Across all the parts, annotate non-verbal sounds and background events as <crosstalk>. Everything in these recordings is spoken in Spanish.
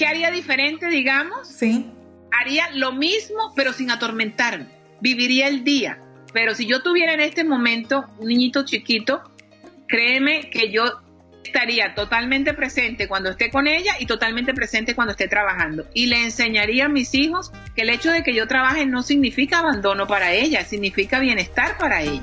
¿qué haría diferente, digamos? Sí. Haría lo mismo, pero sin atormentarme. Viviría el día. Pero si yo tuviera en este momento un niñito chiquito, créeme que yo estaría totalmente presente cuando esté con ella y totalmente presente cuando esté trabajando. Y le enseñaría a mis hijos que el hecho de que yo trabaje no significa abandono para ella, significa bienestar para ella.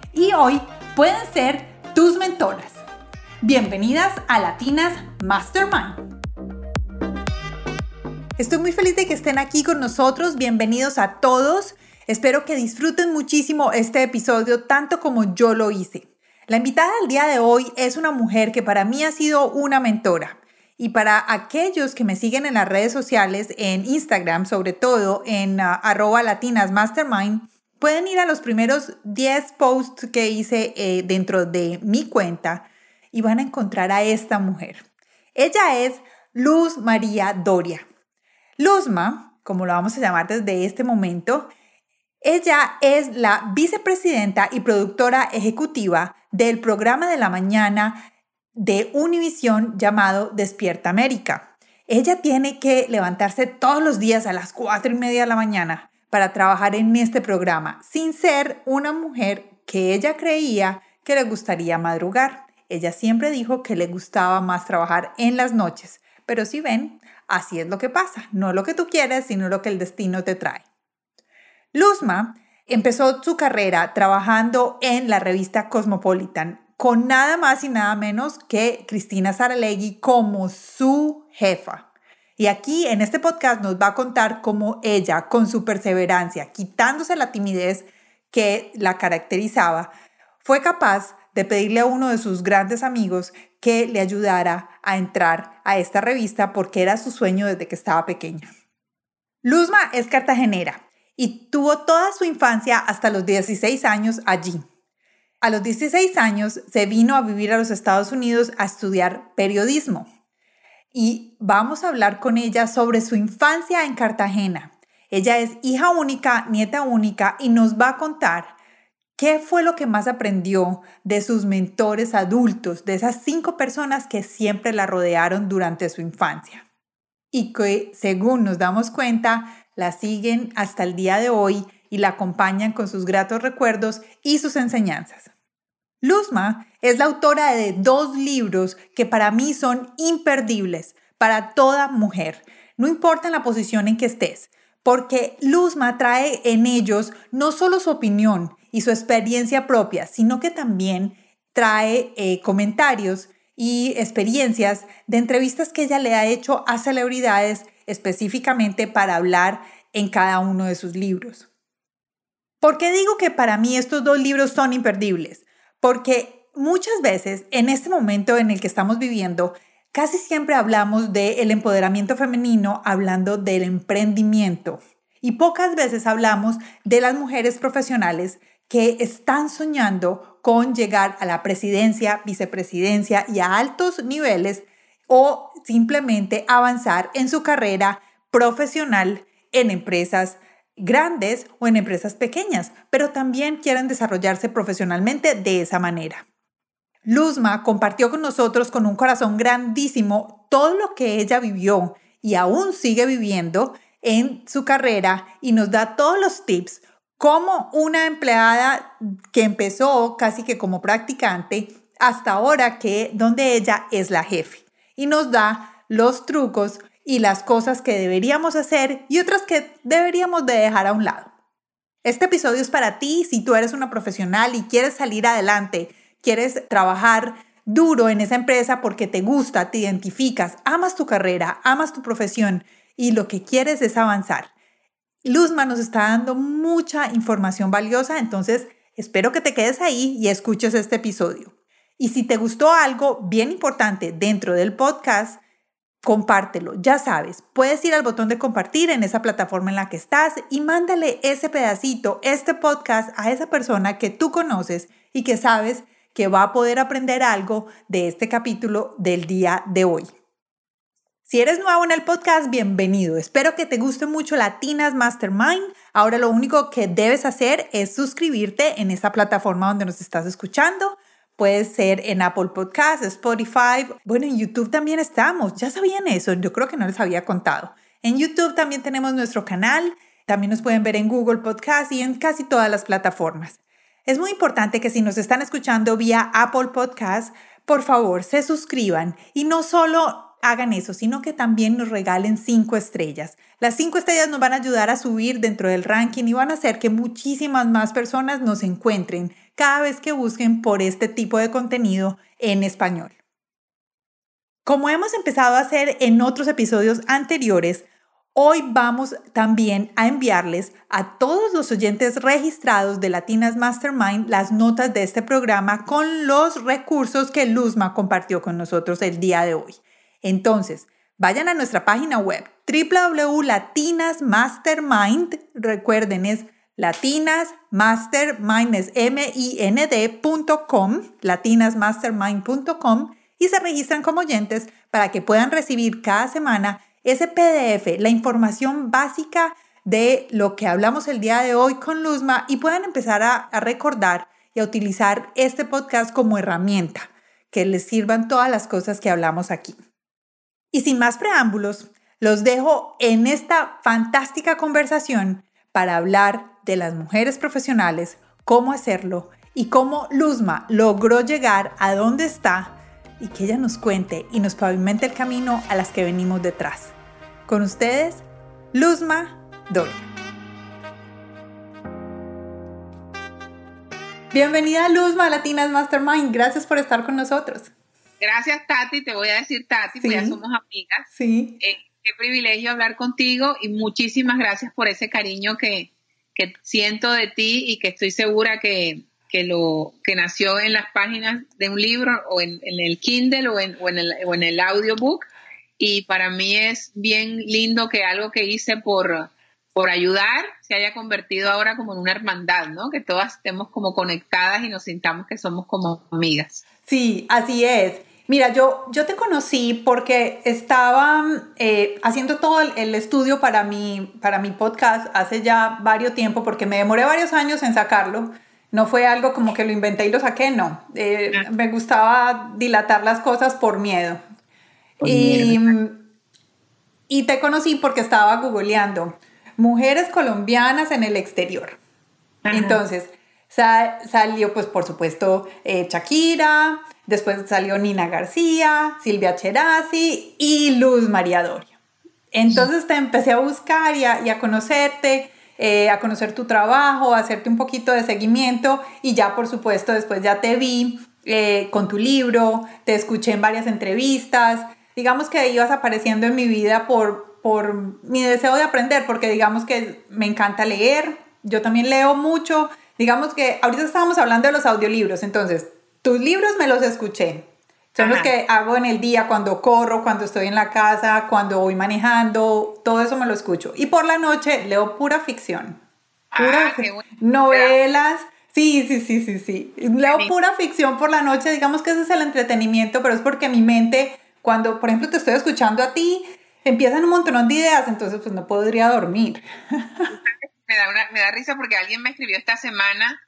y hoy pueden ser tus mentoras. Bienvenidas a Latinas Mastermind. Estoy muy feliz de que estén aquí con nosotros. Bienvenidos a todos. Espero que disfruten muchísimo este episodio tanto como yo lo hice. La invitada del día de hoy es una mujer que para mí ha sido una mentora. Y para aquellos que me siguen en las redes sociales, en Instagram, sobre todo en uh, arroba latinas mastermind, Pueden ir a los primeros 10 posts que hice eh, dentro de mi cuenta y van a encontrar a esta mujer. Ella es Luz María Doria. Luzma, como lo vamos a llamar desde este momento, ella es la vicepresidenta y productora ejecutiva del programa de la mañana de Univisión llamado Despierta América. Ella tiene que levantarse todos los días a las 4 y media de la mañana para trabajar en este programa, sin ser una mujer que ella creía que le gustaría madrugar. Ella siempre dijo que le gustaba más trabajar en las noches, pero si ven, así es lo que pasa, no lo que tú quieres, sino lo que el destino te trae. Luzma empezó su carrera trabajando en la revista Cosmopolitan con nada más y nada menos que Cristina Saralegui como su jefa. Y aquí en este podcast nos va a contar cómo ella, con su perseverancia, quitándose la timidez que la caracterizaba, fue capaz de pedirle a uno de sus grandes amigos que le ayudara a entrar a esta revista porque era su sueño desde que estaba pequeña. Luzma es cartagenera y tuvo toda su infancia hasta los 16 años allí. A los 16 años se vino a vivir a los Estados Unidos a estudiar periodismo y vamos a hablar con ella sobre su infancia en Cartagena. Ella es hija única, nieta única y nos va a contar qué fue lo que más aprendió de sus mentores adultos, de esas cinco personas que siempre la rodearon durante su infancia y que, según nos damos cuenta, la siguen hasta el día de hoy y la acompañan con sus gratos recuerdos y sus enseñanzas. Luzma es la autora de dos libros que para mí son imperdibles para toda mujer, no importa la posición en que estés, porque Luzma trae en ellos no solo su opinión y su experiencia propia, sino que también trae eh, comentarios y experiencias de entrevistas que ella le ha hecho a celebridades específicamente para hablar en cada uno de sus libros. ¿Por qué digo que para mí estos dos libros son imperdibles? Porque muchas veces en este momento en el que estamos viviendo, casi siempre hablamos del empoderamiento femenino hablando del emprendimiento. Y pocas veces hablamos de las mujeres profesionales que están soñando con llegar a la presidencia, vicepresidencia y a altos niveles o simplemente avanzar en su carrera profesional en empresas grandes o en empresas pequeñas, pero también quieren desarrollarse profesionalmente de esa manera. Luzma compartió con nosotros con un corazón grandísimo todo lo que ella vivió y aún sigue viviendo en su carrera y nos da todos los tips como una empleada que empezó casi que como practicante hasta ahora que donde ella es la jefe y nos da los trucos y las cosas que deberíamos hacer y otras que deberíamos de dejar a un lado. Este episodio es para ti si tú eres una profesional y quieres salir adelante, quieres trabajar duro en esa empresa porque te gusta, te identificas, amas tu carrera, amas tu profesión y lo que quieres es avanzar. Luzma nos está dando mucha información valiosa, entonces Espero que te quedes ahí y escuches este episodio. Y si te gustó algo bien importante dentro del podcast, compártelo. Ya sabes, puedes ir al botón de compartir en esa plataforma en la que estás y mándale ese pedacito, este podcast a esa persona que tú conoces y que sabes que va a poder aprender algo de este capítulo del día de hoy. Si eres nuevo en el podcast, bienvenido. Espero que te guste mucho Latinas Mastermind. Ahora lo único que debes hacer es suscribirte en esa plataforma donde nos estás escuchando. Puede ser en Apple Podcasts, Spotify. Bueno, en YouTube también estamos. ¿Ya sabían eso? Yo creo que no les había contado. En YouTube también tenemos nuestro canal. También nos pueden ver en Google Podcasts y en casi todas las plataformas. Es muy importante que si nos están escuchando vía Apple Podcasts, por favor, se suscriban y no solo hagan eso, sino que también nos regalen cinco estrellas. Las cinco estrellas nos van a ayudar a subir dentro del ranking y van a hacer que muchísimas más personas nos encuentren cada vez que busquen por este tipo de contenido en español. Como hemos empezado a hacer en otros episodios anteriores, hoy vamos también a enviarles a todos los oyentes registrados de Latinas Mastermind las notas de este programa con los recursos que Luzma compartió con nosotros el día de hoy. Entonces, vayan a nuestra página web www.latinasmastermind, recuerden es latinasmastermind.com, latinasmastermind.com y se registran como oyentes para que puedan recibir cada semana ese PDF, la información básica de lo que hablamos el día de hoy con Luzma y puedan empezar a, a recordar y a utilizar este podcast como herramienta, que les sirvan todas las cosas que hablamos aquí. Y sin más preámbulos, los dejo en esta fantástica conversación para hablar de las mujeres profesionales, cómo hacerlo y cómo Luzma logró llegar a donde está y que ella nos cuente y nos pavimente el camino a las que venimos detrás. Con ustedes, Luzma Doria. Bienvenida Luzma a Latinas Mastermind. Gracias por estar con nosotros. Gracias, Tati. Te voy a decir, Tati, pues ya somos amigas. Sí. Eh, qué privilegio hablar contigo y muchísimas gracias por ese cariño que, siento de ti y que estoy segura que, lo que nació en las páginas de un libro o en, el Kindle o en, o en, el, o en el audiobook. Y para mí es bien lindo que algo que hice por, por ayudar se haya convertido ahora como en una hermandad, ¿no? Que todas estemos como conectadas y nos sintamos que somos como amigas. Sí, así es. Mira, yo, yo te conocí porque estaba eh, haciendo todo el, estudio para mi, para mi podcast hace ya varios tiempo, porque me demoré varios años en sacarlo. No fue algo como que lo inventé y lo saqué, no. Eh, ah. me gustaba dilatar las cosas por miedo. y, y te conocí porque estaba googleando mujeres colombianas en el exterior. Entonces, salió, pues, por supuesto, eh, Shakira, Después salió Nina García, Silvia Cherasi y Luz María Doria. Entonces te empecé a buscar y a, conocerte, eh, a conocer tu trabajo, a hacerte un poquito de seguimiento y ya por supuesto después ya te vi eh, con tu libro, te escuché en varias entrevistas, digamos que ibas apareciendo en mi vida por, por mi deseo de aprender, porque digamos que me encanta leer, yo también leo mucho, digamos que ahorita estábamos hablando de los audiolibros, entonces tus libros me los escuché. Son los que hago en el día cuando corro, cuando estoy en la casa, cuando voy manejando, todo eso me lo escucho. Y por la noche leo pura ficción. Pura ah, novelas. Sí, sí, sí, sí, sí. Leo pura ficción por la noche, digamos que ese es el entretenimiento, pero es porque mi mente, cuando por ejemplo te estoy escuchando a ti, empiezan un montón de ideas, entonces pues no podría dormir. <laughs> Me da, me da risa porque alguien me escribió esta semana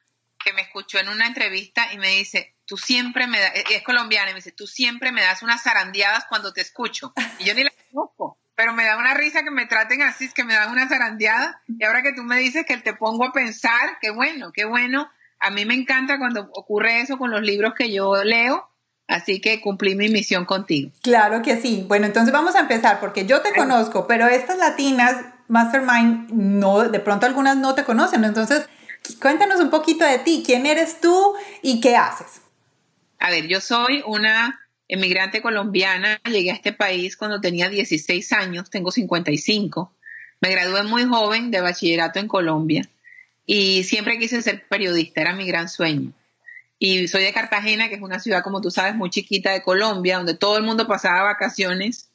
que me escuchó en una entrevista y me dice, tú siempre me das, es colombiana, y me dice, tú siempre me das unas zarandeadas cuando te escucho. Y yo ni la conozco, pero me da una risa que me traten así, es que me dan una zarandeada. Y ahora que tú me dices que te pongo a pensar, qué bueno, qué bueno. A mí me encanta cuando ocurre eso con los libros que yo leo. Así que cumplí mi misión contigo. Claro que sí. Bueno, entonces vamos a empezar porque yo te conozco, pero estas latinas, Mastermind, no, de pronto algunas no te conocen. Entonces, cuéntanos un poquito de ti. ¿Quién eres tú y qué haces? A ver, yo soy una emigrante colombiana, llegué a este país cuando tenía 16 años, tengo 55. Me gradué muy joven de bachillerato en Colombia y siempre quise ser periodista, era mi gran sueño. Y soy de Cartagena, que es una ciudad, como tú sabes, muy chiquita de Colombia, donde todo el mundo pasaba vacaciones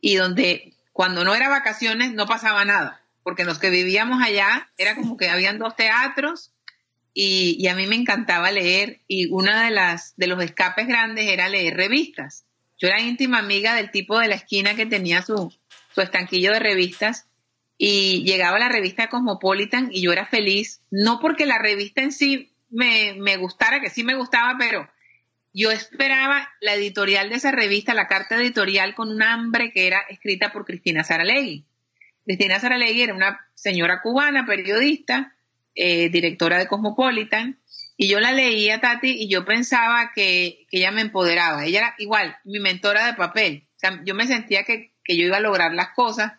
y donde cuando no era vacaciones no pasaba nada, porque los que vivíamos allá era como que habían dos teatros y, a mí me encantaba leer y una de las de los escapes grandes era leer revistas. Yo era íntima amiga del tipo de la esquina que tenía su, su estanquillo de revistas y llegaba la revista Cosmopolitan y yo era feliz, no porque la revista en sí me, me gustara, que sí me gustaba, pero yo esperaba la editorial de esa revista, la carta editorial con un hambre que era escrita por Cristina Saralegui. Cristina Saralegui era una señora cubana, periodista, eh, directora de Cosmopolitan, y yo la leía, Tati, y yo pensaba que, ella me empoderaba. Ella era igual, mi mentora de papel. Yo me sentía que, que yo iba a lograr las cosas.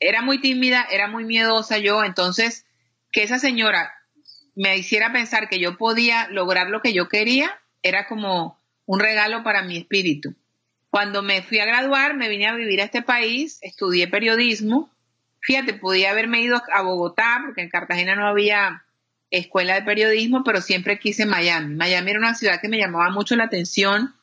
Era muy tímida, era muy miedosa yo, entonces que esa señora me hiciera pensar que yo podía lograr lo que yo quería, era como un regalo para mi espíritu. Cuando me fui a graduar, me vine a vivir a este país, estudié periodismo. Fíjate, podía haberme ido a Bogotá, porque en Cartagena no había escuela de periodismo, pero siempre quise Miami. Miami era una ciudad que me llamaba mucho la atención.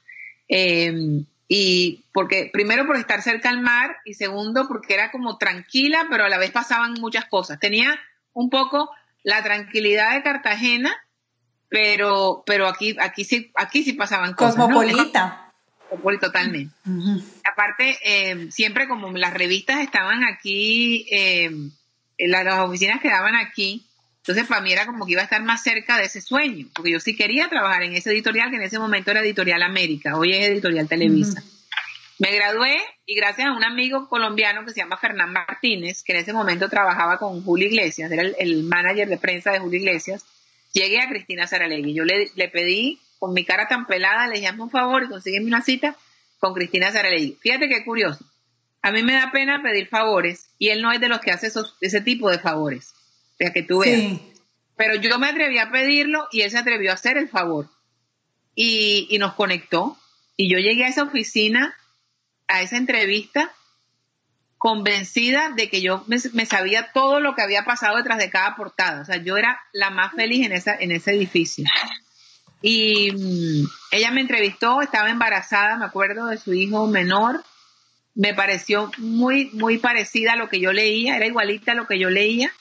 Em, y porque, primero por estar cerca al mar, y segundo porque era como tranquila, pero a la vez pasaban muchas cosas. Tenía un poco la tranquilidad de Cartagena, pero, pero aquí, aquí sí, aquí sí pasaban cosas. Cosmopolita. Totalmente. Aparte, eh, siempre como las revistas estaban aquí, eh, las, las, oficinas quedaban aquí, entonces para mí era como que iba a estar más cerca de ese sueño, porque yo sí quería trabajar en ese editorial, que en ese momento era Editorial América, hoy es Editorial Televisa. Me gradué y gracias a un amigo colombiano que se llama Fernán Martínez, que en ese momento trabajaba con Julio Iglesias, era el, el manager de prensa de Julio Iglesias, llegué a Cristina Saralegui. Yo le, le pedí, con mi cara tan pelada, le dije, hazme un favor y consígueme una cita con Cristina Saralegui. Fíjate qué curioso. A mí me da pena pedir favores y él no es de los que hace esos, ese tipo de favores. O sea, que tú veas. Pero yo me atreví a pedirlo y él se atrevió a hacer el favor. Y, y nos conectó. Y yo llegué a esa oficina, a esa entrevista, convencida de que yo me, sabía todo lo que había pasado detrás de cada portada. O sea, yo era la más feliz en, esa, en ese edificio. Y mm, ella me entrevistó, estaba embarazada, me acuerdo, de su hijo menor. Me pareció muy, muy parecida a lo que yo leía, era igualita a lo que yo leía.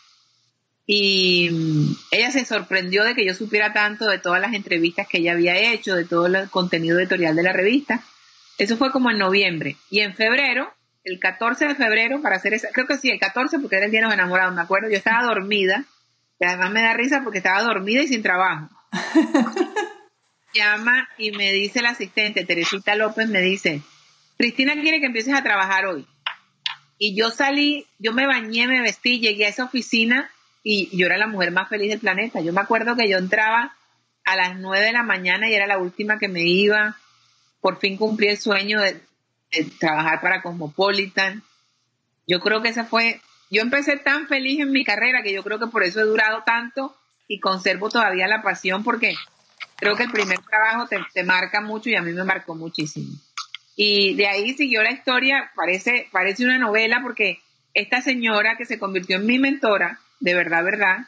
Y mm, ella se sorprendió de que yo supiera tanto de todas las entrevistas que ella había hecho, de todo el contenido editorial de la revista. Eso fue como en noviembre. Y en febrero el 14 de febrero, para hacer esa, creo que sí, el 14 porque era el día de los enamorados, me acuerdo, yo estaba dormida, y además me da risa porque estaba dormida y sin trabajo. <laughs> Llama y me dice el asistente, Teresita López, me dice, Cristina quiere que empieces a trabajar hoy. Y yo salí, yo me bañé, me vestí, llegué a esa oficina y yo era la mujer más feliz del planeta. Yo me acuerdo que yo entraba a las 9 de la mañana y era la última que me iba. Por fin cumplí el sueño de, trabajar para Cosmopolitan. Yo creo que esa fue, yo empecé tan feliz en mi carrera que yo creo que por eso he durado tanto y conservo todavía la pasión porque creo que el primer trabajo te, marca mucho y a mí me marcó muchísimo. Y de ahí siguió la historia, parece, parece una novela porque esta señora que se convirtió en mi mentora, de verdad, verdad,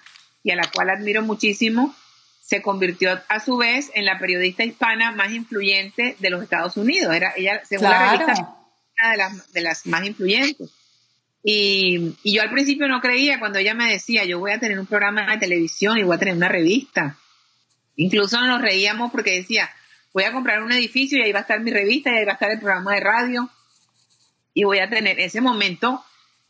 y a la cual admiro muchísimo, se convirtió a su vez en la periodista hispana más influyente de los Estados Unidos. Era ella, según la revista, una de las, de las más influyentes. Y, y, yo al principio no creía cuando ella me decía, yo voy a tener un programa de televisión y voy a tener una revista. Incluso nos reíamos porque decía, voy a comprar un edificio y ahí va a estar mi revista y ahí va a estar el programa de radio. Y voy a tener, ese momento,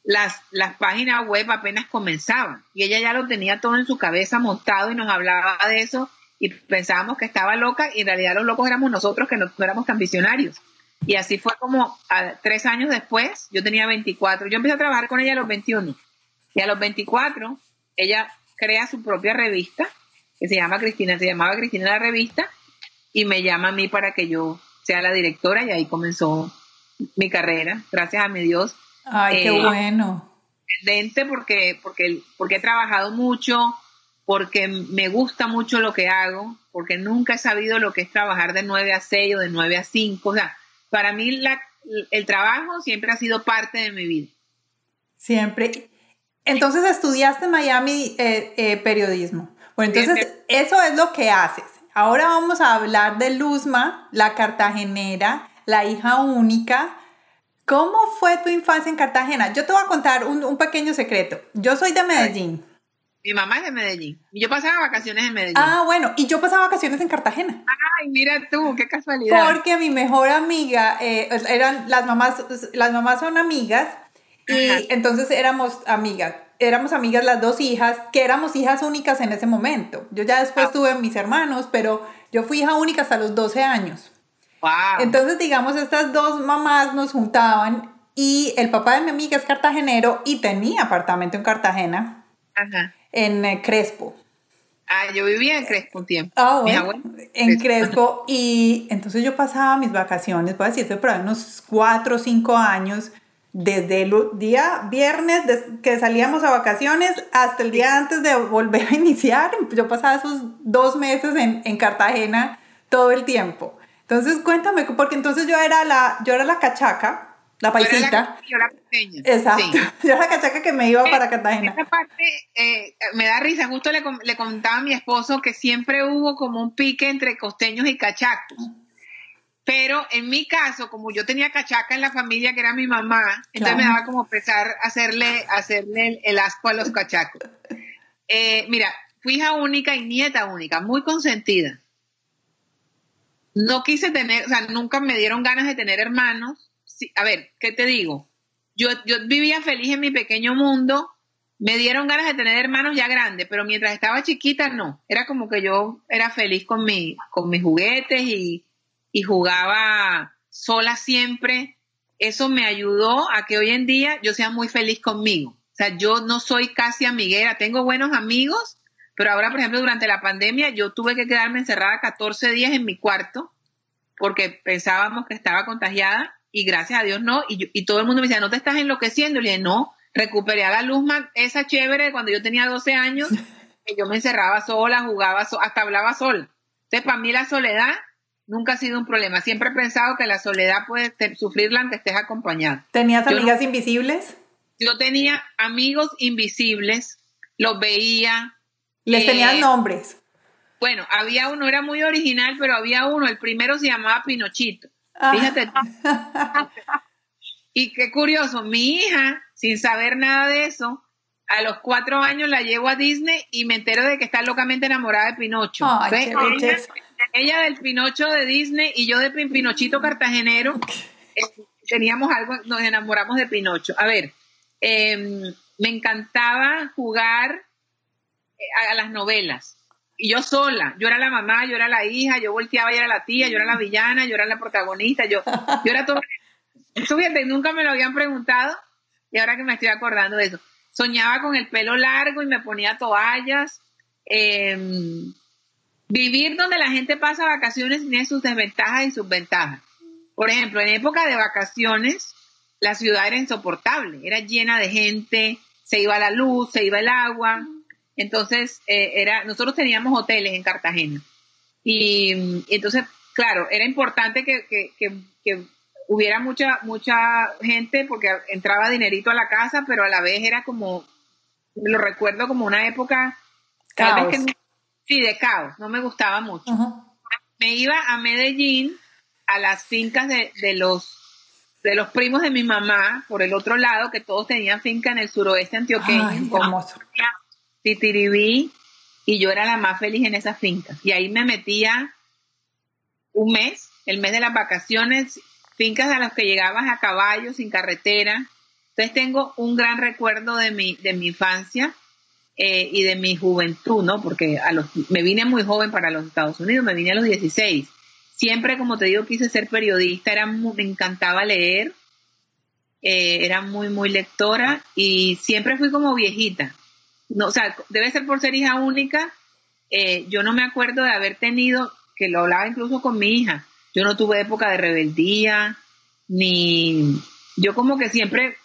las, las páginas web apenas comenzaban y ella ya lo tenía todo en su cabeza montado y nos hablaba de eso y pensábamos que estaba loca y en realidad los locos éramos nosotros que no, éramos tan visionarios. Y así fue como tres años después, yo tenía 24, yo empecé a trabajar con ella a los 21 y a los 24 ella crea su propia revista que se llama Cristina, se llamaba Cristina la revista y me llama a mí para que yo sea la directora y ahí comenzó mi carrera, gracias a mi Dios Ay, qué eh, bueno. Porque, porque, porque he trabajado mucho, porque me gusta mucho lo que hago, porque nunca he sabido lo que es trabajar de 9 a 6 o de 9 a 5. O sea, para mí la, el trabajo siempre ha sido parte de mi vida. Siempre. Entonces estudiaste en Miami eh, eh, periodismo. Bueno, entonces eso es lo que haces. Ahora vamos a hablar de Luzma, la cartagenera, la hija única. ¿Cómo fue tu infancia en Cartagena? Yo te voy a contar un, un pequeño secreto. Yo soy de Medellín. Mi mamá es de Medellín. Y yo pasaba vacaciones en Medellín. Ah, bueno, y yo pasaba vacaciones en Cartagena. Ay, mira tú, qué casualidad. Porque mi mejor amiga, eh, eran las mamás, las mamás son amigas, y entonces éramos amigas. Éramos amigas las dos hijas, que éramos hijas únicas en ese momento. Yo ya después ah. tuve mis hermanos, pero yo fui hija única hasta los 12 años. Wow. Entonces, digamos, estas dos mamás nos juntaban y el papá de mi amiga es cartagenero y tenía apartamento en Cartagena. Ajá en eh, Crespo. Ah, yo vivía en Crespo un tiempo. Ah, bueno, en Crespo. Y entonces yo pasaba mis vacaciones, a decirte, por unos cuatro o cinco años, desde el día viernes que salíamos a vacaciones hasta el día antes de volver a <laughs> iniciar. Yo pasaba esos dos meses en, en Cartagena todo el tiempo. Entonces cuéntame, porque entonces yo era la, yo era la cachaca la paisita. Yo era, pequeña. Exacto. <laughs> Yo era la cachaca que me iba eh, para Cartagena. Esa parte eh, me da risa. Justo le, le, contaba a mi esposo que siempre hubo como un pique entre costeños y cachacos. Pero en mi caso, como yo tenía cachaca en la familia, que era mi mamá, entonces me daba como pesar hacerle, hacerle el, asco a los cachacos. Eh, mira, fui hija única y nieta única, muy consentida. No quise tener, o sea, nunca me dieron ganas de tener hermanos a ver, ¿qué te digo? Yo, yo vivía feliz en mi pequeño mundo, me dieron ganas de tener hermanos ya grandes, pero mientras estaba chiquita no, era como que yo era feliz con, mi, con mis juguetes y, y jugaba sola siempre. Eso me ayudó a que hoy en día yo sea muy feliz conmigo. O sea, yo no soy casi amiguera, tengo buenos amigos, pero ahora, por ejemplo, durante la pandemia yo tuve que quedarme encerrada 14 días en mi cuarto porque pensábamos que estaba contagiada y gracias a Dios no. Y, y todo el mundo me decía, no te estás enloqueciendo. Y le dije, no, recuperé a la Luzma esa chévere cuando yo tenía 12 años, <laughs> que yo me encerraba sola, jugaba, hasta hablaba sola. Entonces, para mí la soledad nunca ha sido un problema. Siempre he pensado que la soledad puede sufrirla aunque estés acompañado. ¿Tenías amigas invisibles? Yo tenía amigos invisibles, los veía. ¿Les eh, tenían nombres? Bueno, había uno, era muy original, pero había uno, el primero se llamaba Pinochito. Fíjate. <laughs> y qué curioso, mi hija, sin saber nada de eso, a los cuatro años la llevo a Disney y me entero de que está locamente enamorada de Pinocho. Ella, del Pinocho de Disney y yo de Pinochito cartagenero. Eh, teníamos algo, nos enamoramos de Pinocho. A ver, em, me encantaba jugar eh, a las novelas y yo sola, yo era la mamá, yo era la hija, yo volteaba y era la tía, yo era la villana, yo era la protagonista, yo, yo era todo. Eso fíjate, nunca me lo habían preguntado y ahora que me estoy acordando de eso. Soñaba con el pelo largo y me ponía toallas. Em, vivir donde la gente pasa vacaciones tiene sus desventajas y sus ventajas. Por ejemplo, en época de vacaciones, la ciudad era insoportable, era llena de gente, se iba la luz, se iba el agua, entonces, eh, era, nosotros teníamos hoteles en Cartagena. Y, entonces, claro, era importante que, hubiera mucha, mucha gente porque entraba dinerito a la casa, pero a la vez era como, lo recuerdo como una época, caos. Sí, de caos, no me gustaba mucho. Me iba a Medellín, a las fincas de, de los de los primos de mi mamá, por el otro lado, que todos tenían finca en el suroeste antioqueño. Ay, Titiribí, y yo era la más feliz en esa finca. Y ahí me metía un mes, el mes de las vacaciones, fincas a las que llegabas a caballo, sin carretera. Entonces tengo un gran recuerdo de mi, de mi infancia eh, y de mi juventud, ¿no? Porque a los, me vine muy joven para los Estados Unidos, me vine a los 16. Siempre, como te digo, quise ser periodista, era me encantaba leer, eh, era muy, muy lectora y siempre fui como viejita no, o sea, debe ser por ser hija única. Eh, yo no me acuerdo de haber tenido, que lo hablaba incluso con mi hija, yo no tuve época de rebeldía, ni yo como que siempre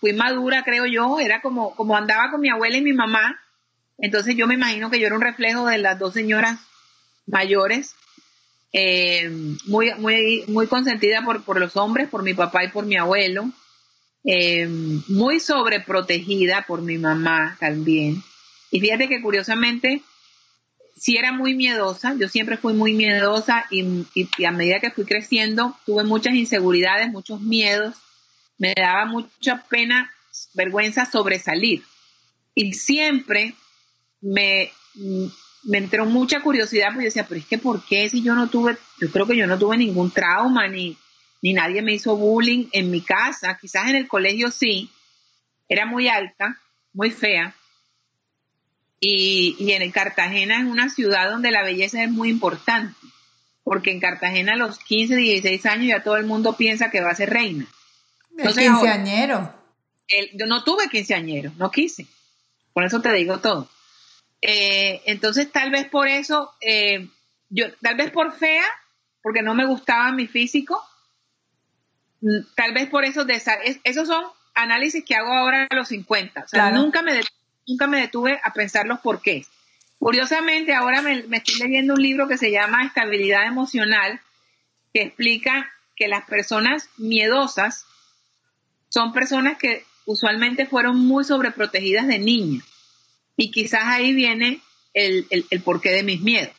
fui madura, creo yo, era como, como andaba con mi abuela y mi mamá, entonces yo me imagino que yo era un reflejo de las dos señoras mayores, eh, muy, muy, muy consentida por, por los hombres, por mi papá y por mi abuelo. eh, muy sobreprotegida por mi mamá también. Y fíjate que curiosamente, sí era muy miedosa, yo siempre fui muy miedosa y, a medida que fui creciendo tuve muchas inseguridades, muchos miedos, me daba mucha pena, vergüenza sobresalir. Y siempre me, me entró mucha curiosidad, porque decía, pero es que ¿por qué si yo no tuve, yo creo que yo no tuve ningún trauma, ni, ni nadie me hizo bullying en mi casa, quizás en el colegio sí, era muy alta, muy fea, y, y en Cartagena es una ciudad donde la belleza es muy importante, porque en Cartagena a los 15, 16 años ya todo el mundo piensa que va a ser reina. Entonces, el quinceañero. yo no tuve quinceañero, no quise. Por eso te digo todo. Eh, entonces, tal vez por eso, eh, yo, tal vez por fea, porque no me gustaba mi físico, mm, tal vez por eso, de, esos son análisis que hago ahora a los 50. O sea, nunca me nunca me detuve a pensar los porqués. Curiosamente, ahora me, estoy leyendo un libro que se llama Estabilidad Emocional, que explica que las personas miedosas son personas que usualmente fueron muy sobreprotegidas de niña. Y quizás ahí viene el, porqué de mis miedos.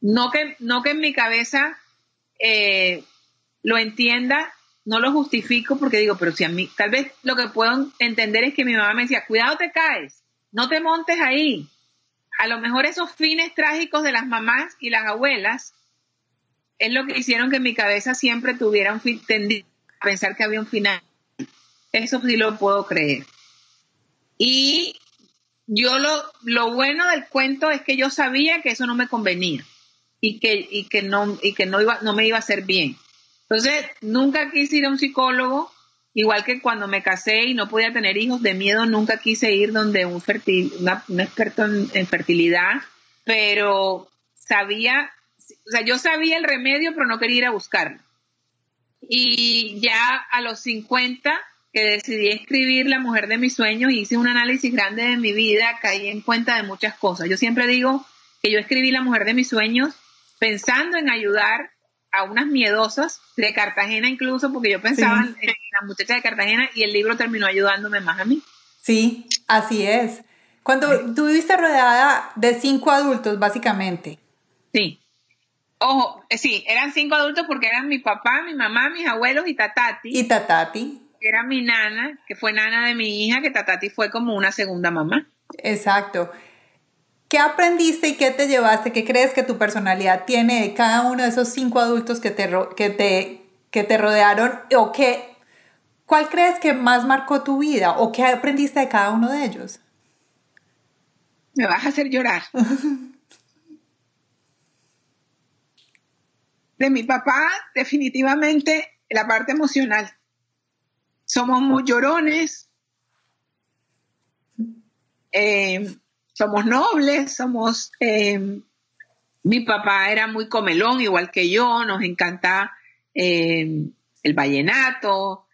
No que, no que en mi cabeza eh, lo entienda, no lo justifico porque digo, pero si a mí, tal vez lo que puedo entender es que mi mamá me decía, cuidado te caes, no te montes ahí. A lo mejor esos fines trágicos de las mamás y las abuelas es lo que hicieron que mi cabeza siempre tuviera un fin, a pensar que había un final. Eso sí lo puedo creer. Y yo lo, lo bueno del cuento es que yo sabía que eso no me convenía y que, y que, no, y que no, iba, no me iba a hacer bien. Entonces, nunca quise ir a un psicólogo, igual que cuando me casé y no podía tener hijos, de miedo nunca quise ir donde un, fertil, un experto en, fertilidad, pero sabía, o sea, yo sabía el remedio, pero no quería ir a buscarlo. Y ya a los 50, que decidí escribir La mujer de mis sueños, hice un análisis grande de mi vida, caí en cuenta de muchas cosas. Yo siempre digo que yo escribí La mujer de mis sueños pensando en ayudar a unas miedosas de Cartagena incluso, porque yo pensaba en la muchacha de Cartagena y el libro terminó ayudándome más a mí. Sí, así es. Cuando tú viviste rodeada de cinco adultos, básicamente. Sí. Ojo, eh, sí, eran cinco adultos porque eran mi papá, mi mamá, mis abuelos y Tatati. Y Tatati. Era mi nana, que fue nana de mi hija, que Tatati fue como una segunda mamá. Exacto. ¿Qué aprendiste y qué te llevaste? ¿Qué crees que tu personalidad tiene de cada uno de esos cinco adultos que te, que te, que te rodearon? ¿O qué, cuál crees que más marcó tu vida? ¿O qué aprendiste de cada uno de ellos? Me vas a hacer llorar. <laughs> de mi papá, definitivamente la parte emocional. Somos muy llorones. Eh, somos nobles, somos... Eh, mi papá era muy comelón, igual que yo, nos encanta eh, el vallenato.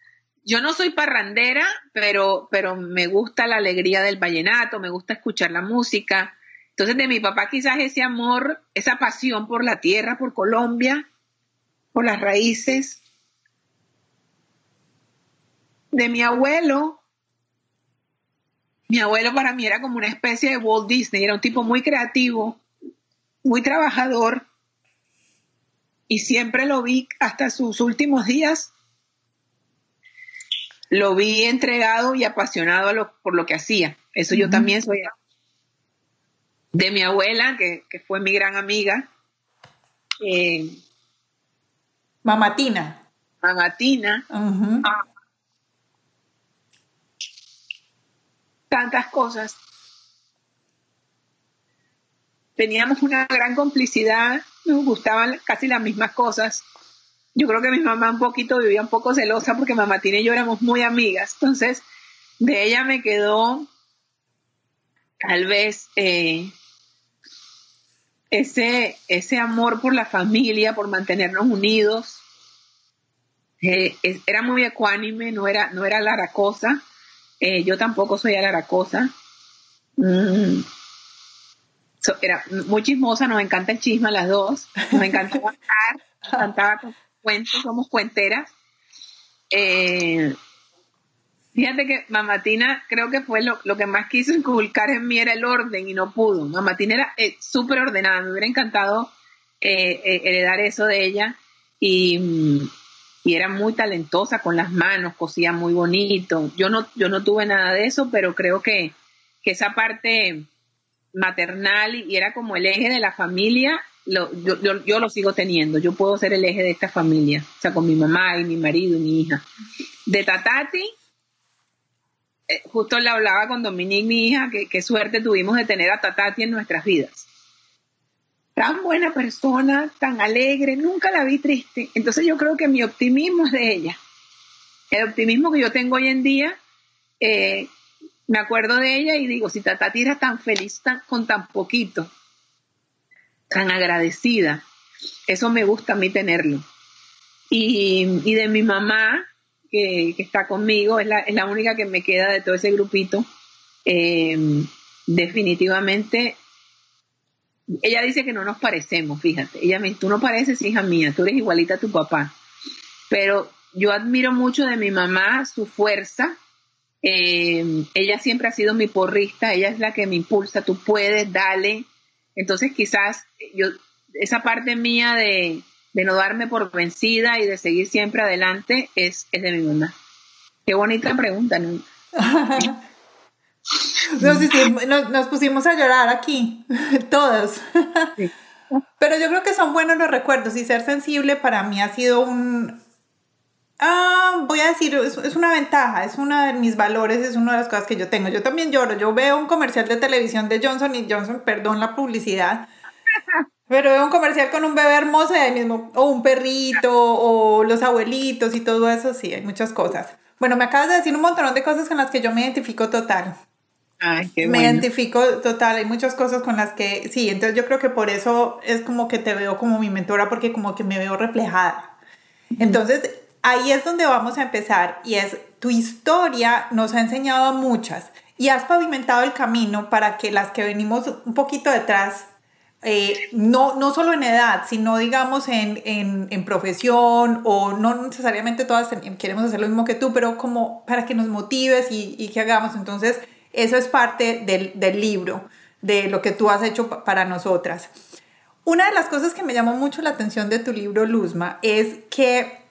Yo no soy parrandera, pero, pero me gusta la alegría del vallenato, me gusta escuchar la música. Entonces de mi papá quizás ese amor, esa pasión por la tierra, por Colombia, por las raíces. De mi abuelo, mi abuelo para mí era como una especie de Walt Disney, era un tipo muy creativo, muy trabajador, y siempre lo vi hasta sus últimos días, lo vi entregado y apasionado por lo que hacía. Eso yo también soy de mi abuela, que, fue mi gran amiga. Eh, Mamatina. Mamatina tantas cosas. Teníamos una gran complicidad, nos gustaban casi las mismas cosas. Yo creo que mi mamá un poquito vivía un poco celosa porque mamá tiene y yo éramos muy amigas. Entonces, de ella me quedó tal vez eh, ese, ese amor por la familia, por mantenernos unidos. Eh, era muy ecuánime, no era, no era laracosa. Eh, yo tampoco soy alaracosa. Mm. era muy chismosa, nos encanta el chisme a las dos. Nos encanta <laughs> contar, nos encantaba cuentos, somos cuenteras. Eh, Fíjate que Mamatina creo que fue lo, que más quiso inculcar en mí era el orden y no pudo. Mamatina era eh, súper ordenada, me hubiera encantado heredar eso de ella y, era muy talentosa con las manos, cosía muy bonito. Yo no, yo no tuve nada de eso, pero creo que, esa parte maternal y era como el eje de la familia, yo, yo, lo sigo teniendo. Yo puedo ser el eje de esta familia, o sea, con mi mamá y mi marido y mi hija. De Tatati, eh, justo le hablaba con Dominique, mi hija, que qué suerte tuvimos de tener a Tatati en nuestras vidas. Tan buena persona, tan alegre, nunca la vi triste. Entonces yo creo que mi optimismo es de ella. El optimismo que yo tengo hoy en día, eh, me acuerdo de ella y digo, si Tatati era tan feliz con tan poquito, tan agradecida, eso me gusta a mí tenerlo. Y, y de mi mamá, que, está conmigo, es la, única que me queda de todo ese grupito. Eh, definitivamente, ella dice que no nos parecemos, fíjate. Ella me dice, tú no pareces hija mía, tú eres igualita a tu papá. Pero yo admiro mucho de mi mamá su fuerza. Eh, ella siempre ha sido mi porrista, ella es la que me impulsa, tú puedes, dale. Entonces quizás yo, esa parte mía de, de no darme por vencida y de seguir siempre adelante es, es de mi mamá. Qué bonita pregunta, ¿no? <laughs> <laughs> nos, pusimos a llorar aquí, <laughs> todos. Pero yo creo que son buenos los recuerdos y ser sensible para mí ha sido un... Ah, voy a decir, es, es, una ventaja, es uno de mis valores, es una de las cosas que yo tengo. Yo también lloro, yo veo un comercial de televisión de Johnson y Johnson, perdón la publicidad, <laughs> pero veo un comercial con un bebé hermoso y ahí mismo, o un perrito, o los abuelitos y todo eso, sí, hay muchas cosas. Bueno, me acabas de decir un montón de cosas con las que yo me identifico total. Ay, qué me identifico total, hay muchas cosas con las que, sí, entonces yo creo que por eso es como que te veo como mi mentora, porque como que me veo reflejada. Entonces, ahí es donde vamos a empezar y es, tu historia nos ha enseñado a muchas y has pavimentado el camino para que las que venimos un poquito detrás eh, no, no solo en edad, sino digamos en, en, en, profesión o no necesariamente todas queremos hacer lo mismo que tú, pero como para que nos motives y, y que hagamos. Entonces, eso es parte del, del, libro, de lo que tú has hecho para nosotras. Una de las cosas que me llamó mucho la atención de tu libro, Luzma, es que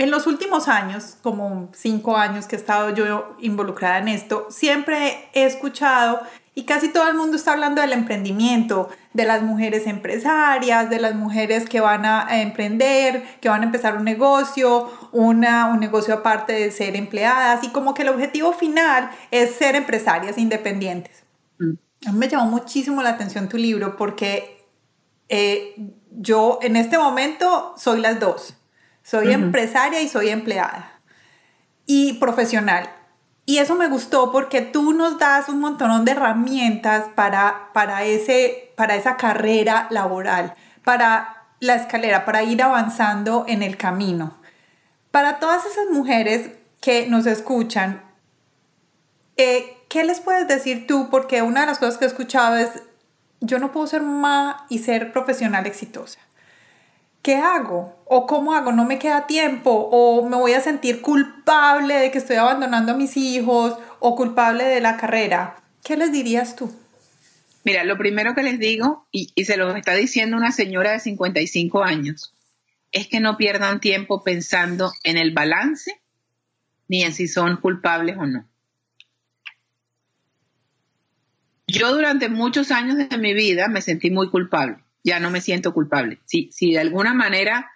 en los últimos años, como cinco años que he estado yo involucrada en esto, siempre he escuchado y casi todo el mundo está hablando del emprendimiento, de las mujeres empresarias, de las mujeres que van a emprender, que van a empezar un negocio, una, un negocio aparte de ser empleadas, y como que el objetivo final es ser empresarias independientes. Mm. A mí me llamó muchísimo la atención tu libro porque eh, yo en este momento soy las dos. Soy empresaria y soy empleada. Y profesional. Y eso me gustó porque tú nos das un montón de herramientas para, para, ese, para esa carrera laboral, para la escalera, para ir avanzando en el camino. Para todas esas mujeres que nos escuchan, eh, ¿qué les puedes decir tú? Porque una de las cosas que he escuchado es, yo no puedo ser mamá y ser profesional exitosa. ¿Qué hago? ¿O cómo hago? No me queda tiempo. ¿O me voy a sentir culpable de que estoy abandonando a mis hijos? ¿O culpable de la carrera? ¿Qué les dirías tú? Mira, lo primero que les digo, y, se lo está diciendo una señora de 55 años, es que no pierdan tiempo pensando en el balance ni en si son culpables o no. Yo durante muchos años de mi vida me sentí muy culpable ya no me siento culpable. Si, si de alguna manera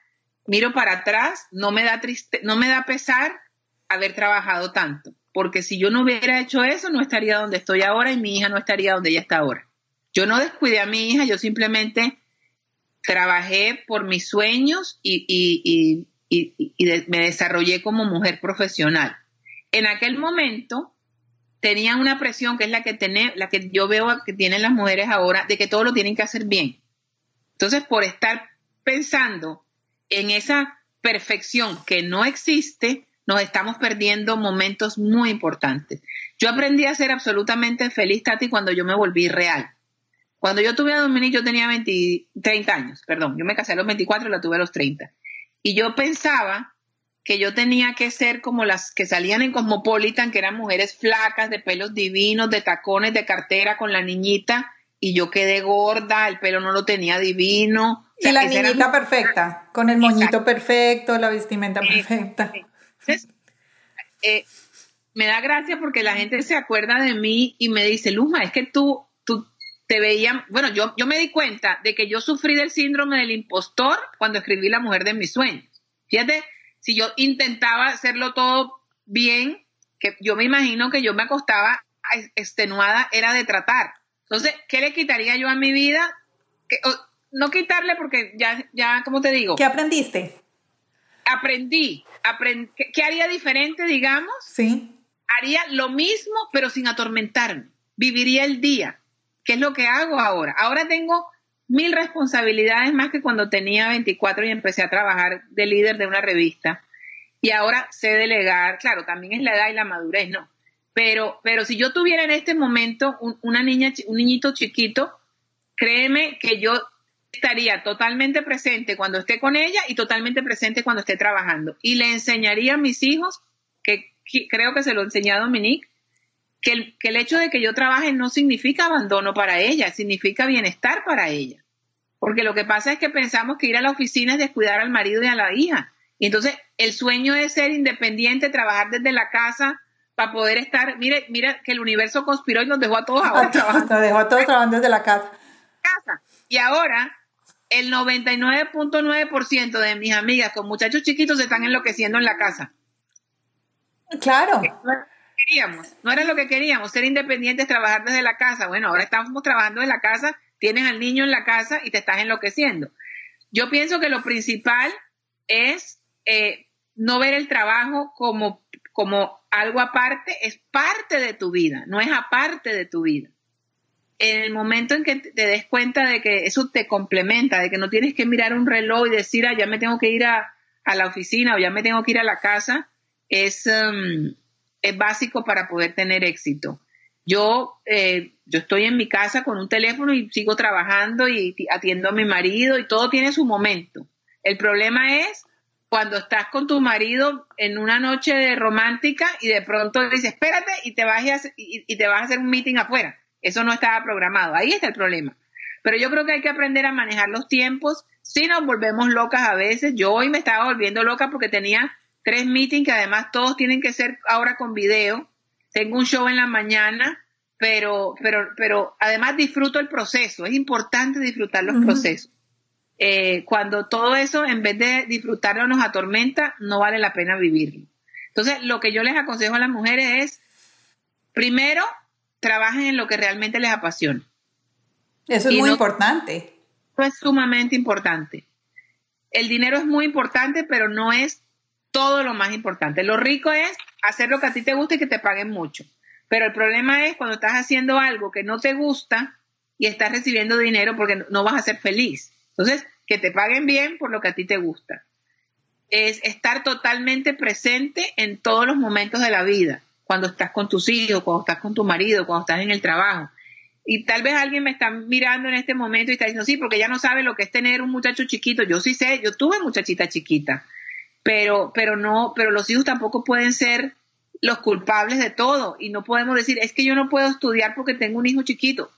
miro para atrás, no me da triste, no me da pesar haber trabajado tanto, porque si yo no hubiera hecho eso, no estaría donde estoy ahora y mi hija no estaría donde ella está ahora. Yo no descuidé a mi hija, yo simplemente trabajé por mis sueños y, y, y, y me desarrollé como mujer profesional. En aquel momento tenía una presión que es la que, tiene, la que yo veo que tienen las mujeres ahora, de que todo lo tienen que hacer bien. Entonces, por estar pensando en esa perfección que no existe, nos estamos perdiendo momentos muy importantes. Yo aprendí a ser absolutamente feliz, Tati, cuando yo me volví real. Cuando yo tuve a Dominique, yo tenía 20, 30 años, perdón, yo me casé a los 24 y la tuve a los 30. Y yo pensaba que yo tenía que ser como las que salían en Cosmopolitan, que eran mujeres flacas, de pelos divinos, de tacones, de cartera con la niñita, y yo quedé gorda, el pelo no lo tenía divino. y la niñita perfecta, con el moñito perfecto, la vestimenta perfecta. Entonces, eh, me da gracia porque la gente se acuerda de mí y me dice, Luzma, es que tú, tú te veías, bueno, yo, yo me di cuenta de que yo sufrí del síndrome del impostor cuando escribí La mujer de mis sueños. Fíjate, si yo intentaba hacerlo todo bien, que yo me imagino que yo me acostaba extenuada, era de tratar. Entonces, ¿qué le quitaría yo a mi vida? no quitarle porque ya, ya, ¿cómo te digo? ¿Qué aprendiste? Aprendí, aprendí ¿qué haría diferente, digamos? Sí. Haría lo mismo, pero sin atormentarme. Viviría el día, ¿Qué es lo que hago ahora. Ahora tengo mil responsabilidades más que cuando tenía 24 y empecé a trabajar de líder de una revista. Y ahora sé delegar, claro, también es la edad y la madurez, ¿no? Pero, pero si yo tuviera en este momento una niña, un niñito chiquito, créeme que yo estaría totalmente presente cuando esté con ella y totalmente presente cuando esté trabajando. Y le enseñaría a mis hijos, que, creo que se lo enseñé a Dominique, que el, que el hecho de que yo trabaje no significa abandono para ella, significa bienestar para ella. Porque lo que pasa es que pensamos que ir a la oficina es descuidar al marido y a la hija. Y entonces el sueño es ser independiente, trabajar desde la casa para poder estar, mire, mira que el universo conspiró y nos dejó a todos <laughs> ahora trabajando. Nos dejó a todos trabajando desde la casa. casa. Y ahora el 99.9% de mis amigas con muchachos chiquitos se están enloqueciendo en la casa. Claro queríamos, no era lo que queríamos, ser independientes, trabajar desde la casa. Bueno, ahora estamos trabajando en la casa, tienes al niño en la casa y te estás enloqueciendo. Yo pienso que lo principal es eh, no ver el trabajo como, como algo aparte, es parte de tu vida, no es aparte de tu vida. En el momento en que te des cuenta de que eso te complementa, de que no tienes que mirar un reloj y decir, ah, ya me tengo que ir a, la oficina o ya me tengo que ir a la casa, es, um, es básico para poder tener éxito. Yo, eh, yo estoy en mi casa con un teléfono y sigo trabajando y atiendo a mi marido y todo tiene su momento. El problema es cuando estás con tu marido en una noche romántica y de pronto le dices, espérate y te, vas a, y, te vas a hacer un meeting afuera. Eso no estaba programado. Ahí está el problema. Pero yo creo que hay que aprender a manejar los tiempos. Si nos volvemos locas a veces, yo hoy me estaba volviendo loca porque tenía tres meetings que además todos tienen que ser ahora con video. Tengo un show en la mañana, pero, pero, pero además disfruto el proceso. Es importante disfrutar los procesos. Eh, cuando todo eso, en vez de disfrutarlo, nos atormenta, no vale la pena vivirlo. Entonces, lo que yo les aconsejo a las mujeres es, primero, trabajen en lo que realmente les apasiona. Eso es muy importante. Eso es sumamente importante. El dinero es muy importante, pero no es todo lo más importante. Lo rico es hacer lo que a ti te gusta y que te paguen mucho. Pero el problema es cuando estás haciendo algo que no te gusta y estás recibiendo dinero porque no vas a ser feliz. Entonces, que te paguen bien por lo que a ti te gusta. Es estar totalmente presente en todos los momentos de la vida. Cuando estás con tus hijos, cuando estás con tu marido, cuando estás en el trabajo. Y tal vez alguien me está mirando en este momento y está diciendo, sí, porque ya no sabe lo que es tener un muchacho chiquito. Yo sí sé, yo tuve muchachita chiquita pero, pero no, pero los hijos tampoco pueden ser los culpables de todo y no podemos decir, es que yo no puedo estudiar porque tengo un hijo chiquito.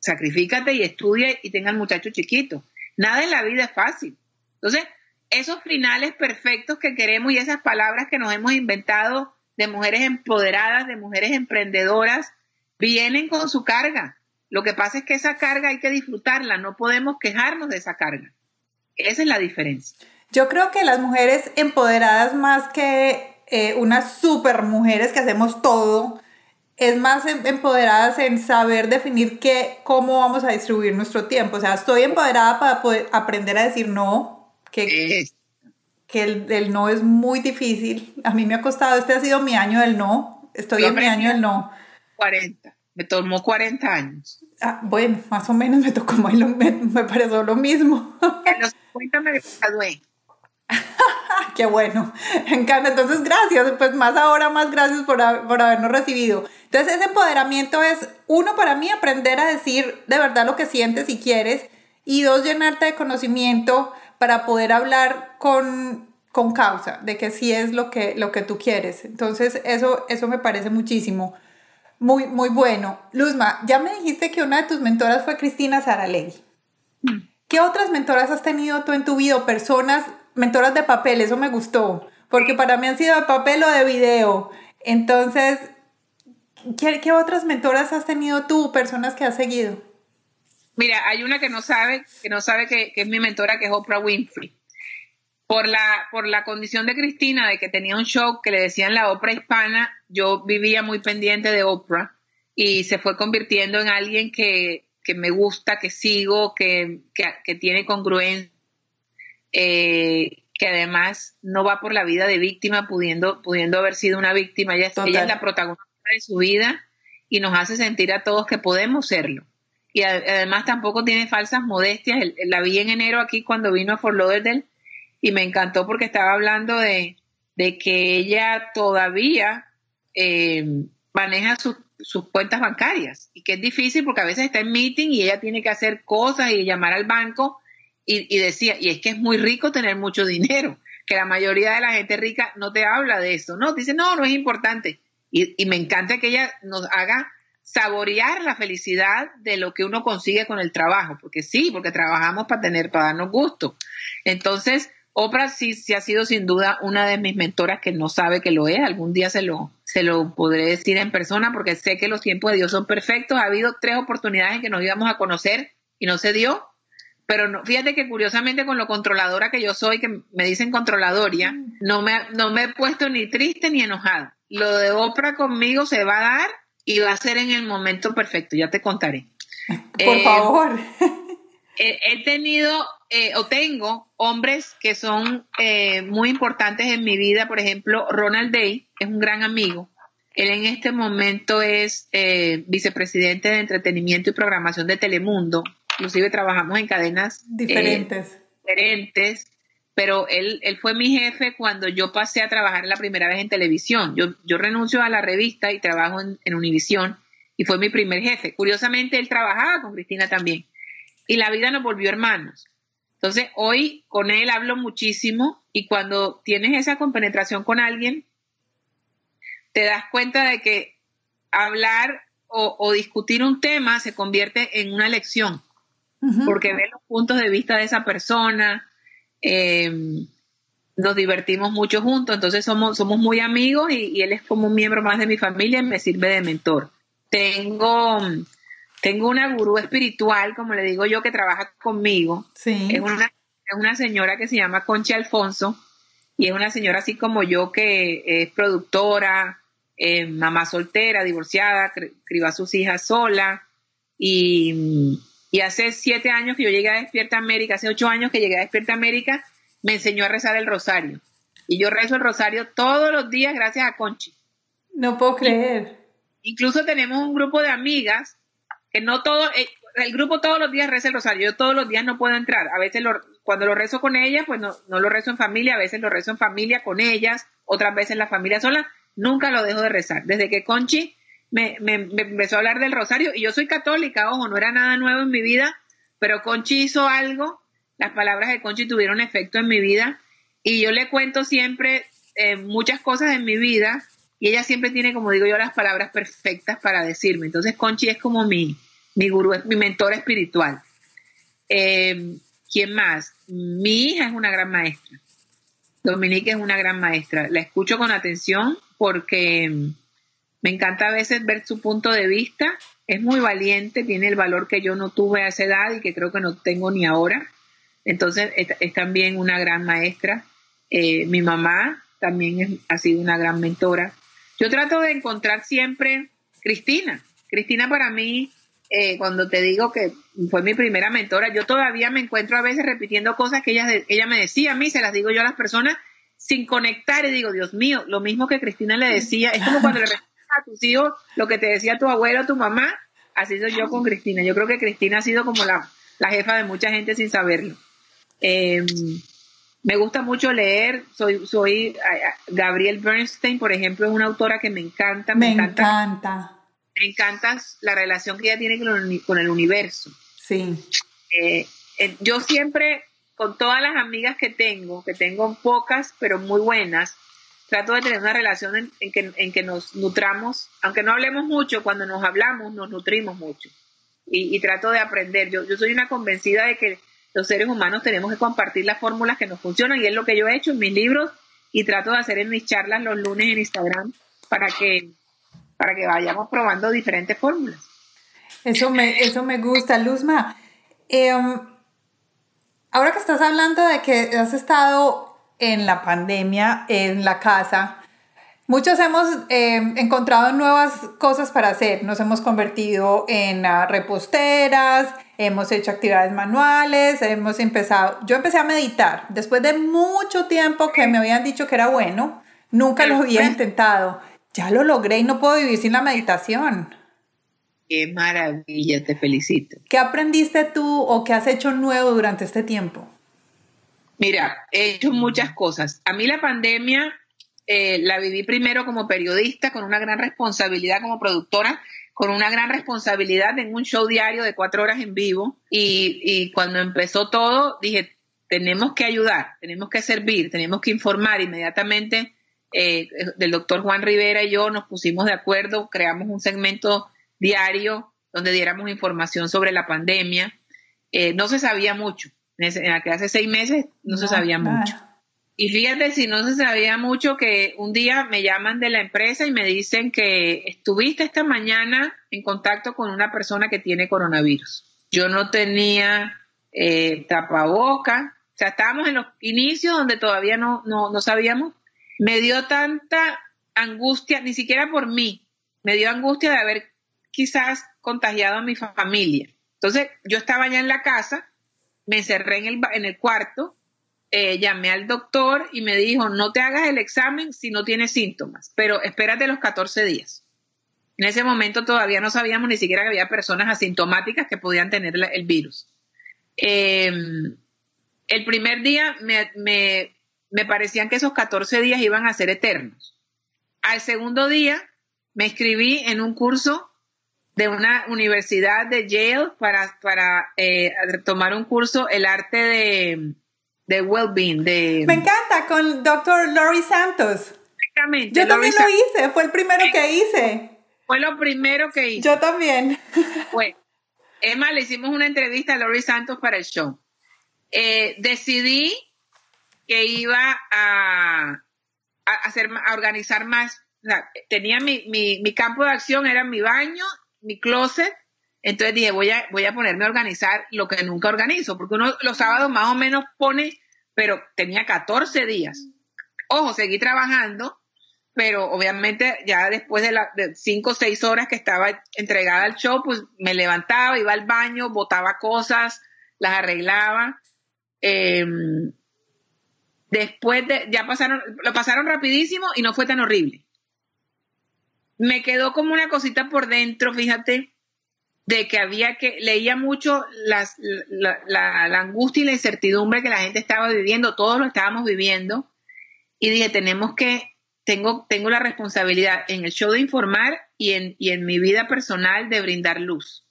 Sacrifícate y estudia y tenga el muchacho chiquito. Nada en la vida es fácil. Entonces, esos finales perfectos que queremos y esas palabras que nos hemos inventado de mujeres empoderadas, de mujeres emprendedoras, vienen con su carga. Lo que pasa es que esa carga hay que disfrutarla, no podemos quejarnos de esa carga. Esa es la diferencia. Yo creo que las mujeres empoderadas más que eh, unas super mujeres que hacemos todo, es más em, empoderadas en saber definir qué, cómo vamos a distribuir nuestro tiempo. O sea, estoy empoderada para poder aprender a decir no, que, que el, no es muy difícil. A mí me ha costado, este ha sido mi año del no. Estoy en mi año del no. 40, me tomó 40 años. Ah, bueno, más o menos me tocó, <laughs> me, me pareció lo mismo. En los 50 me gradué. <laughs> Qué bueno, encanta. Entonces, gracias. Pues más ahora, más gracias por, por, habernos recibido. Entonces, ese empoderamiento es, uno, para mí, aprender a decir de verdad lo que sientes y quieres. Y dos, llenarte de conocimiento para poder hablar con con causa, de que sí es lo que, lo que tú quieres. Entonces, eso, eso me parece muchísimo. Muy, muy bueno. Luzma, ya me dijiste que una de tus mentoras fue Cristina Saralegui. Mm. ¿Qué otras mentoras has tenido tú en tu vida? Personas, mentoras de papel, eso me gustó, porque para mí han sido de papel o de video. Entonces, ¿qué, otras mentoras has tenido tú, personas que has seguido? Mira, hay una que no sabe, que no sabe que, que es mi mentora, que es Oprah Winfrey por la, por la condición de Cristina, de que tenía un show que le decían la Oprah hispana, yo vivía muy pendiente de Oprah y se fue convirtiendo en alguien que, me gusta, que sigo, que, tiene congruencia, eh, que además no va por la vida de víctima, pudiendo, pudiendo haber sido una víctima. Ella, ella es la protagonista de su vida y nos hace sentir a todos que podemos serlo. Y además tampoco tiene falsas modestias. La vi en enero aquí cuando vino a Fort Lauderdale y me encantó porque estaba hablando de, que ella todavía eh, maneja sus cuentas bancarias y que es difícil porque a veces está en meeting y ella tiene que hacer cosas y llamar al banco y, decía, y es que es muy rico tener mucho dinero, que la mayoría de la gente rica no te habla de eso, ¿no? Dice, no, no es importante. Y, y me encanta que ella nos haga saborear la felicidad de lo que uno consigue con el trabajo, porque sí, porque trabajamos para tener, para darnos gusto. Entonces, Oprah sí, sí ha sido sin duda una de mis mentoras que no sabe que lo es. Algún día se lo, se lo podré decir en persona porque sé que los tiempos de Dios son perfectos. Ha habido tres oportunidades en que nos íbamos a conocer y no se dio. Pero no, fíjate que curiosamente con lo controladora que yo soy, que me dicen controladoria, no me, no me he puesto ni triste ni enojada. Lo de Oprah conmigo se va a dar y va a ser en el momento perfecto. Ya te contaré. Por eh, favor. <laughs> he tenido eh, o tengo hombres que son eh, muy importantes en mi vida. Por ejemplo, Ronald Day es un gran amigo. Él en este momento es eh, vicepresidente de entretenimiento y programación de Telemundo. Inclusive trabajamos en cadenas diferentes. diferentes. Pero él, él fue mi jefe cuando yo pasé a trabajar la primera vez en televisión. Yo, yo renuncio a la revista y trabajo en, en Univisión y fue mi primer jefe. Curiosamente, él trabajaba con Cristina también y la vida nos volvió hermanos. Entonces, hoy con él hablo muchísimo y cuando tienes esa compenetración con alguien, te das cuenta de que hablar o, discutir un tema se convierte en una lección, porque ves los puntos de vista de esa persona, em, nos divertimos mucho juntos, entonces somos, somos muy amigos y, y, él es como un miembro más de mi familia y me sirve de mentor. Tengo tengo una gurú espiritual, como le digo yo, que trabaja conmigo. Sí. Es una, es una señora que se llama Concha Alfonso y es una señora así como yo que es productora, eh, mamá soltera, divorciada, criba a sus hijas sola y, y, hace siete años que yo llegué a Despierta América, hace ocho años que llegué a Despierta América, me enseñó a rezar el rosario. Y yo rezo el rosario todos los días gracias a Conchi. No puedo creer. Incluso tenemos un grupo de amigas que no todo, eh, el grupo todos los días reza el rosario, yo todos los días no puedo entrar, a veces cuando lo rezo con ella, pues no, no lo rezo en familia, a veces lo rezo en familia con ellas, otras veces la familia sola, nunca lo dejo de rezar. Desde que Conchi me, me, empezó a hablar del rosario, y yo soy católica, ojo, no era nada nuevo en mi vida, pero Conchi hizo algo, las palabras de Conchi tuvieron efecto en mi vida, y yo le cuento siempre eh, muchas cosas en mi vida y ella siempre tiene, como digo yo, las palabras perfectas para decirme. Entonces Conchi es como mi, mi gurú, mi mentor espiritual. Eh, ¿Quién más? Mi hija es una gran maestra. Dominique es una gran maestra. La escucho con atención porque me encanta a veces ver su punto de vista. Es muy valiente, tiene el valor que yo no tuve a esa edad y que creo que no tengo ni ahora. Entonces es, también una gran maestra. Eh, mi mamá también ha sido una gran mentora. Yo trato de encontrar siempre Cristina. Cristina para mí, eh, cuando te digo que fue mi primera mentora, yo todavía me encuentro a veces repitiendo cosas que ella, ella me decía a mí, se las digo yo a las personas sin conectar y digo, Dios mío, lo mismo que Cristina le decía, es como cuando le a tus hijos lo que te decía tu abuelo tu mamá, así soy yo con Cristina. Yo creo que Cristina ha sido como la, la jefa de mucha gente sin saberlo. Eh, me gusta mucho leer, soy, soy Gabriel Bernstein, por ejemplo, es una autora que me encanta. Me, encanta, Me encanta la relación que ella tiene con el, universo. Sí. Eh, eh, yo siempre con todas las amigas que tengo, que tengo pocas, pero muy buenas, trato de tener una relación en, que, en que nos nutramos, aunque no hablemos mucho, cuando nos hablamos nos nutrimos mucho. Y, trato de aprender. Yo, yo soy una convencida de que los seres humanos tenemos que compartir las fórmulas que nos funcionan y es lo que yo he hecho en mis libros y trato de hacer en mis charlas los lunes en Instagram para que, para que vayamos probando diferentes fórmulas. Eso me, eso me gusta, Luzma. Em, ahora que estás hablando de que has estado en la pandemia, en la casa, muchos hemos em, encontrado nuevas cosas para hacer. Nos hemos convertido en ah, reposteras, hemos hecho actividades manuales, hemos empezado, yo empecé a meditar después de mucho tiempo que me habían dicho que era bueno, nunca lo había <laughs> intentado. Ya lo logré y no puedo vivir sin la meditación. Qué maravilla, te felicito. ¿Qué aprendiste tú o qué has hecho nuevo durante este tiempo? Mira, he hecho muchas cosas. A mí la pandemia eh, la viví primero como periodista, con una gran responsabilidad como productora, con una gran responsabilidad en un show diario de cuatro horas en vivo. Y, y cuando empezó todo, dije, tenemos que ayudar, tenemos que servir, tenemos que informar inmediatamente. Eh, del doctor Juan Rivera y yo nos pusimos de acuerdo, creamos un segmento diario donde diéramos información sobre la pandemia. Eh, no se sabía mucho. En, hace seis meses no, se sabía mucho. Y fíjate si no se sabía mucho que un día me llaman de la empresa y me dicen que estuviste esta mañana en contacto con una persona que tiene coronavirus. Yo no tenía eh, tapaboca, o sea, estábamos en los inicios donde todavía no, no, no sabíamos. Me dio tanta angustia, ni siquiera por mí, me dio angustia de haber quizás contagiado a mi familia. Entonces, yo estaba ya en la casa, me encerré en el, en el cuarto, eh, llamé al doctor y me dijo, no te hagas el examen si no tienes síntomas, pero espérate los 14 días. En ese momento todavía no sabíamos ni siquiera que había personas asintomáticas que podían tener el virus. Em, el primer día me, me, me parecían que esos 14 días iban a ser eternos. Al segundo día me inscribí en un curso de una universidad de Yale para, para eh, tomar un curso, el arte de, de well-being. De... Me encanta, con doctor Lori Santos. Exactamente. Yo también lo hice, fue el primero que hice. Fue lo primero que hice. Yo también. <laughs> Fue. Emma, le hicimos una entrevista a Lori Santos para el show. Eh, decidí que iba a, a, hacer, a organizar más. tenía mi, mi, mi campo de acción, era mi baño mi closet. Entonces dije, voy a, voy a ponerme a organizar lo que nunca organizo, porque uno los sábados más o menos pone, pero tenía 14 días. Ojo, seguí trabajando, pero obviamente ya después de las 5 o 6 horas que estaba entregada al show, pues me levantaba, iba al baño, botaba cosas, las arreglaba. Em, después de, ya pasaron, lo pasaron rapidísimo y no fue tan horrible me quedó como una cosita por dentro, fíjate, de que había que, leía mucho las, la, angustia y la incertidumbre que la gente estaba viviendo, todos lo estábamos viviendo, y dije, tenemos que, tengo, tengo la responsabilidad en el show de informar y en, y en mi vida personal de brindar luz.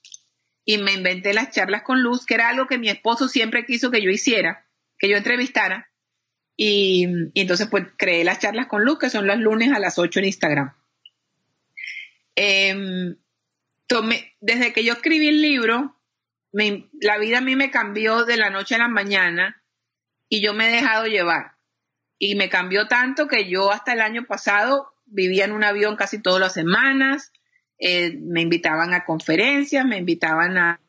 Y me inventé las charlas con luz, que era algo que mi esposo siempre quiso que yo hiciera, que yo entrevistara. Y, y entonces pues creé las charlas con luz, que son los lunes a las 8 en Instagram. Em, tomé, desde que yo escribí el libro, la vida a mí me cambió de la noche a la mañana y yo me he dejado llevar. Y me cambió tanto que yo hasta el año pasado vivía en un avión casi todas las semanas, eh, me invitaban a conferencias, me invitaban a,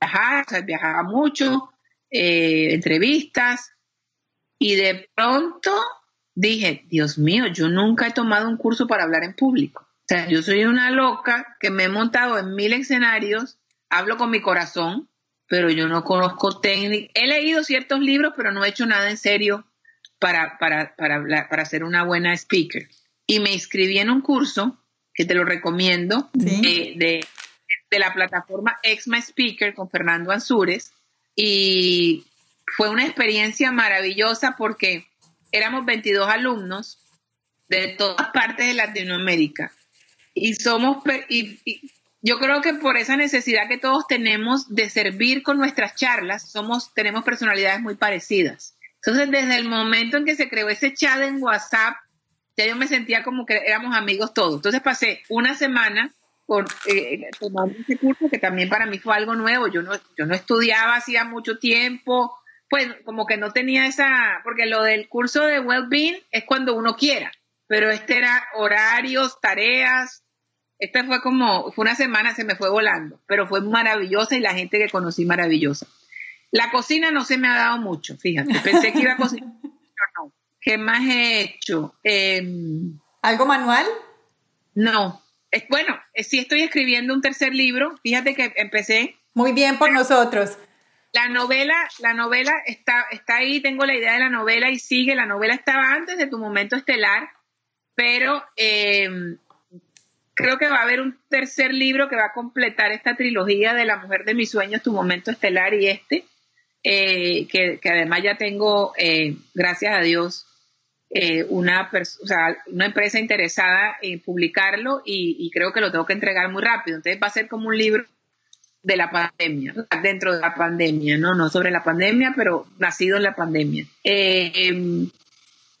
viajar, viajaba mucho, eh, entrevistas, y de pronto dije, Dios mío, yo nunca he tomado un curso para hablar en público yo soy una loca que me he montado en mil escenarios, hablo con mi corazón, pero yo no conozco técnica. He leído ciertos libros, pero no he hecho nada en serio para, para, para, para ser una buena speaker. Y me inscribí en un curso, que te lo recomiendo, de, de, de, la plataforma Exma Speaker con Fernando Ansures. Y fue una experiencia maravillosa porque éramos 22 alumnos de todas partes de Latinoamérica y somos y, yo creo que por esa necesidad que todos tenemos de servir con nuestras charlas, somos, tenemos personalidades muy parecidas. Entonces, desde el momento en que se creó ese chat en WhatsApp, ya yo me sentía como que éramos amigos todos. Entonces pasé una semana por, eh, tomando ese curso que también para mí fue algo nuevo. Yo no, yo no estudiaba hacía mucho tiempo, pues como que no tenía esa, porque lo del curso de well-being es cuando uno quiera, pero este era horarios, tareas. Esta fue como, fue una semana, se me fue volando, pero fue maravillosa y la gente que conocí maravillosa. La cocina no se me ha dado mucho, fíjate. Pensé que iba a cocinar, <laughs> pero no. ¿Qué más he hecho? Em, ¿Algo manual? No. Es, bueno, eh, sí estoy escribiendo un tercer libro. Fíjate que empecé. Muy bien por nosotros. La novela, la novela está, está ahí, tengo la idea de la novela y sigue. La novela estaba antes de tu momento estelar, pero em, creo que va a haber un tercer libro que va a completar esta trilogía de La mujer de mis sueños, tu momento estelar y este, eh, que, que, además ya tengo, eh, gracias a Dios, eh, una, o una empresa interesada en publicarlo y, creo que lo tengo que entregar muy rápido. Entonces va a ser como un libro de la pandemia, dentro de la pandemia, ¿no? No sobre la pandemia, pero nacido en la pandemia. Eh,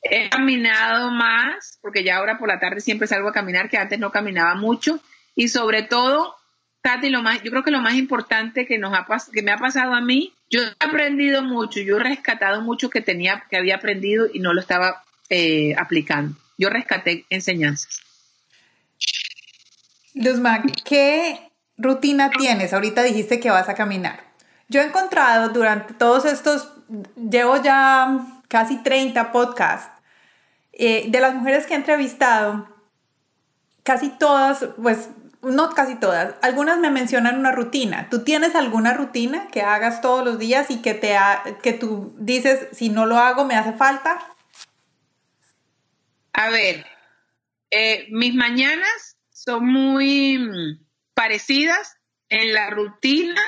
he caminado más, porque ya ahora por la tarde siempre salgo a caminar, que antes no caminaba mucho, y sobre todo, Tati, lo más, yo creo que lo más importante que, nos ha, que me ha pasado a mí, yo he aprendido mucho, yo he rescatado mucho que tenía, que había aprendido y no lo estaba eh, aplicando. Yo rescaté enseñanzas. Luzma, ¿qué rutina tienes? Ahorita dijiste que vas a caminar. Yo he encontrado durante todos estos, llevo ya casi 30 podcasts, eh, de las mujeres que he entrevistado, casi todas, pues no casi todas, algunas me mencionan una rutina. ¿Tú tienes alguna rutina que hagas todos los días y que, te que tú dices, si no lo hago, me hace falta? A ver, eh, mis mañanas son muy mm, parecidas en la rutina,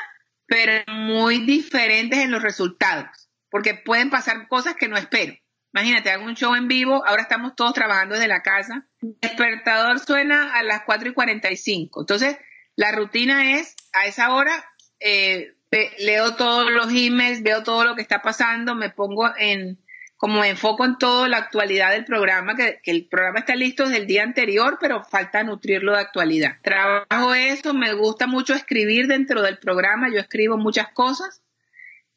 pero muy diferentes en los resultados, porque pueden pasar cosas que no espero. Imagínate, hago un show en vivo, ahora estamos todos trabajando desde la casa. El despertador suena a las 4 y 45. Entonces, la rutina es a esa hora, eh, leo todos los emails, veo todo lo que está pasando, me pongo en, como enfoco en toda la actualidad del programa, que, el programa está listo desde el día anterior, pero falta nutrirlo de actualidad. Trabajo eso, me gusta mucho escribir dentro del programa, yo escribo muchas cosas.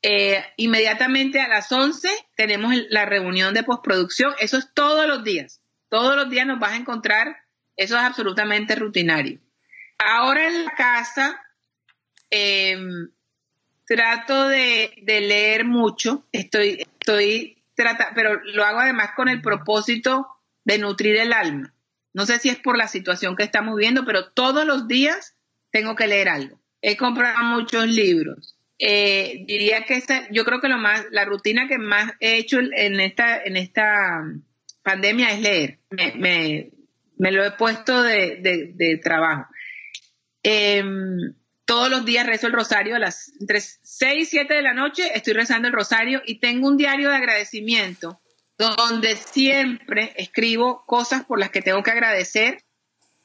Eh, inmediatamente a las 11 tenemos la reunión de postproducción, eso es todos los días, todos los días nos vas a encontrar, eso es absolutamente rutinario. Ahora en la casa em, trato de, de leer mucho, estoy, estoy trata, pero lo hago además con el propósito de nutrir el alma. No sé si es por la situación que estamos viendo, pero todos los días tengo que leer algo. He comprado muchos libros. Eh, diría que esta, yo creo que lo más, la rutina que más he hecho en esta, en esta pandemia es leer. Me, me, lo he puesto de, de, trabajo. Em, todos los días rezo el rosario a las entre 6 y 7 de la noche, estoy rezando el rosario y tengo un diario de agradecimiento donde siempre escribo cosas por las que tengo que agradecer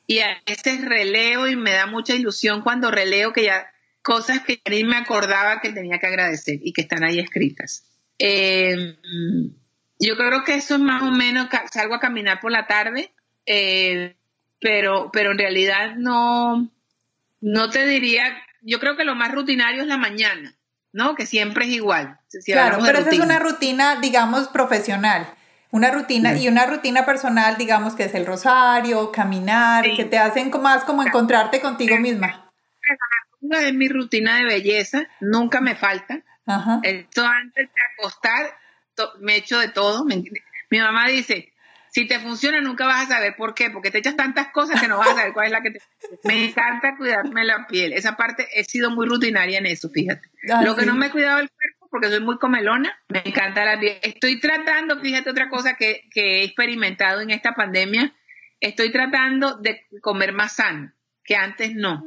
y a veces releo y me da mucha ilusión cuando releo que ya cosas que ni me acordaba que tenía que agradecer y que están ahí escritas. Eh, yo creo que eso es más o menos, salgo a caminar por la tarde, eh, pero, pero en realidad no, no te diría, yo creo que lo más rutinario es la mañana, ¿no? Que siempre es igual. claro, pero esa es una rutina, digamos, profesional. Una rutina y una rutina personal, digamos, que es el rosario, caminar, que te hacen más como encontrarte contigo misma. Es mi rutina de belleza, nunca me falta. Esto antes de acostar, me echo de todo. mi mamá dice, si te funciona nunca vas a saber por qué, porque te echas tantas cosas que no vas a saber cuál es la que te... <laughs> Me encanta cuidarme la piel, esa parte he sido muy rutinaria en eso, fíjate. Ah, Lo que no me he cuidado el cuerpo, porque soy muy comelona, me encanta la piel. Estoy tratando, fíjate otra cosa que, que he experimentado en esta pandemia, estoy tratando de comer más sano, que antes no.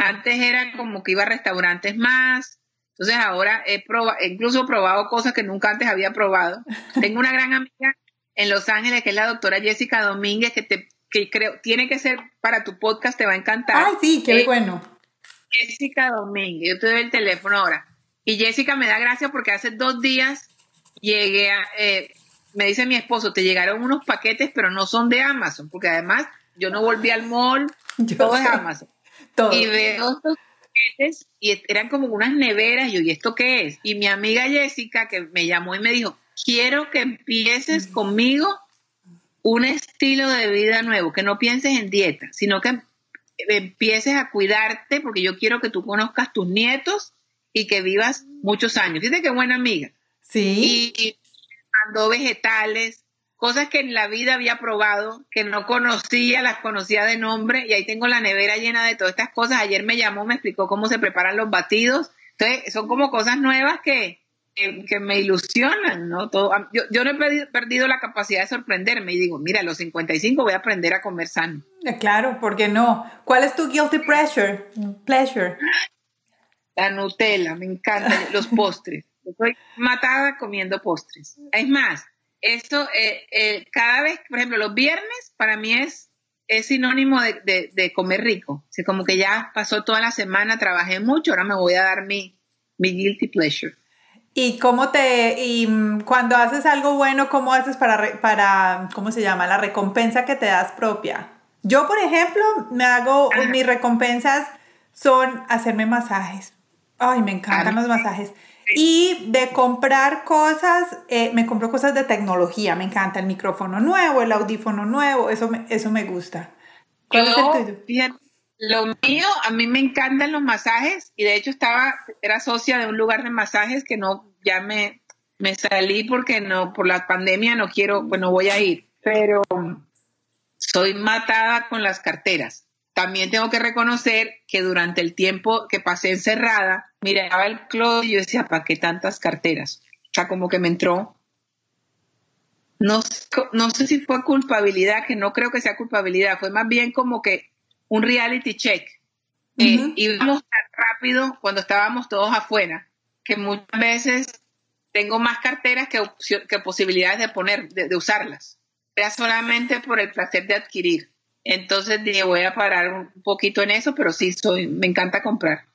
Antes era como que iba a restaurantes más, entonces ahora he probado, incluso probado cosas que nunca antes había probado. <laughs> Tengo una gran amiga en Los Ángeles, que es la doctora Jessica Domínguez, que te que creo tiene que ser para tu podcast, te va a encantar. Ay, sí, qué bueno. Jessica Domínguez, yo te doy el teléfono ahora. Y Jessica me da gracia porque hace dos días llegué a, eh, me dice mi esposo, te llegaron unos paquetes, pero no son de Amazon, porque además yo no volví al mall, <laughs> todo es Amazon. Y veo estos y eran como unas neveras, y yo, ¿y esto qué es? Y mi amiga Jessica, que me llamó y me dijo, quiero que empieces conmigo un estilo de vida nuevo, que no pienses en dieta, sino que empieces a cuidarte, porque yo quiero que tú conozcas tus nietos y que vivas muchos años. Fíjate qué buena amiga. Sí. Y, mandó vegetales, cosas que en la vida había probado, que no conocía, las conocía de nombre, y ahí tengo la nevera llena de todas estas cosas. Ayer me llamó, me explicó cómo se preparan los batidos. Entonces, son como cosas nuevas que, que, me ilusionan, ¿no? Todo, yo, yo no he perdido, la capacidad de sorprenderme y digo, mira, a los 55 voy a aprender a comer sano. Eh, claro, ¿por qué no? ¿Cuál es tu guilty pleasure? pleasure? La Nutella, me encantan los postres. Estoy matada comiendo postres. Es más, esto, eh, eh, cada vez, por ejemplo, los viernes para mí es, es sinónimo de, de, comer rico. O como que ya pasó toda la semana, trabajé mucho, ahora me voy a dar mi, mi guilty pleasure. ¿Y cómo te, y mm, cuando haces algo bueno, cómo haces para, para, ¿cómo se llama? La recompensa que te das propia. Yo, por ejemplo, me hago, mis recompensas son hacerme masajes. Ay, me encantan los masajes. Y de comprar cosas, eh, me compro cosas de tecnología, me encanta el micrófono nuevo, el audífono nuevo, eso me, eso me gusta. ¿Cuál es el tuyo? lo mío, a mí me encantan los masajes y de hecho estaba, era socia de un lugar de masajes que no, ya me, me salí porque no, por la pandemia no quiero, bueno, voy a ir, pero soy matada con las carteras. También tengo que reconocer que durante el tiempo que pasé encerrada, miraba el closet y yo decía, ¿para qué tantas carteras? O sea, como que me entró. No, no sé si fue culpabilidad, que no creo que sea culpabilidad, fue más bien como que un reality check. Eh, íbamos tan rápido cuando estábamos todos afuera, que muchas veces tengo más carteras que, que posibilidades de poner, de, usarlas. Era solamente por el placer de adquirir. Entonces dije, voy a parar un poquito en eso, pero sí, soy, me encanta comprar.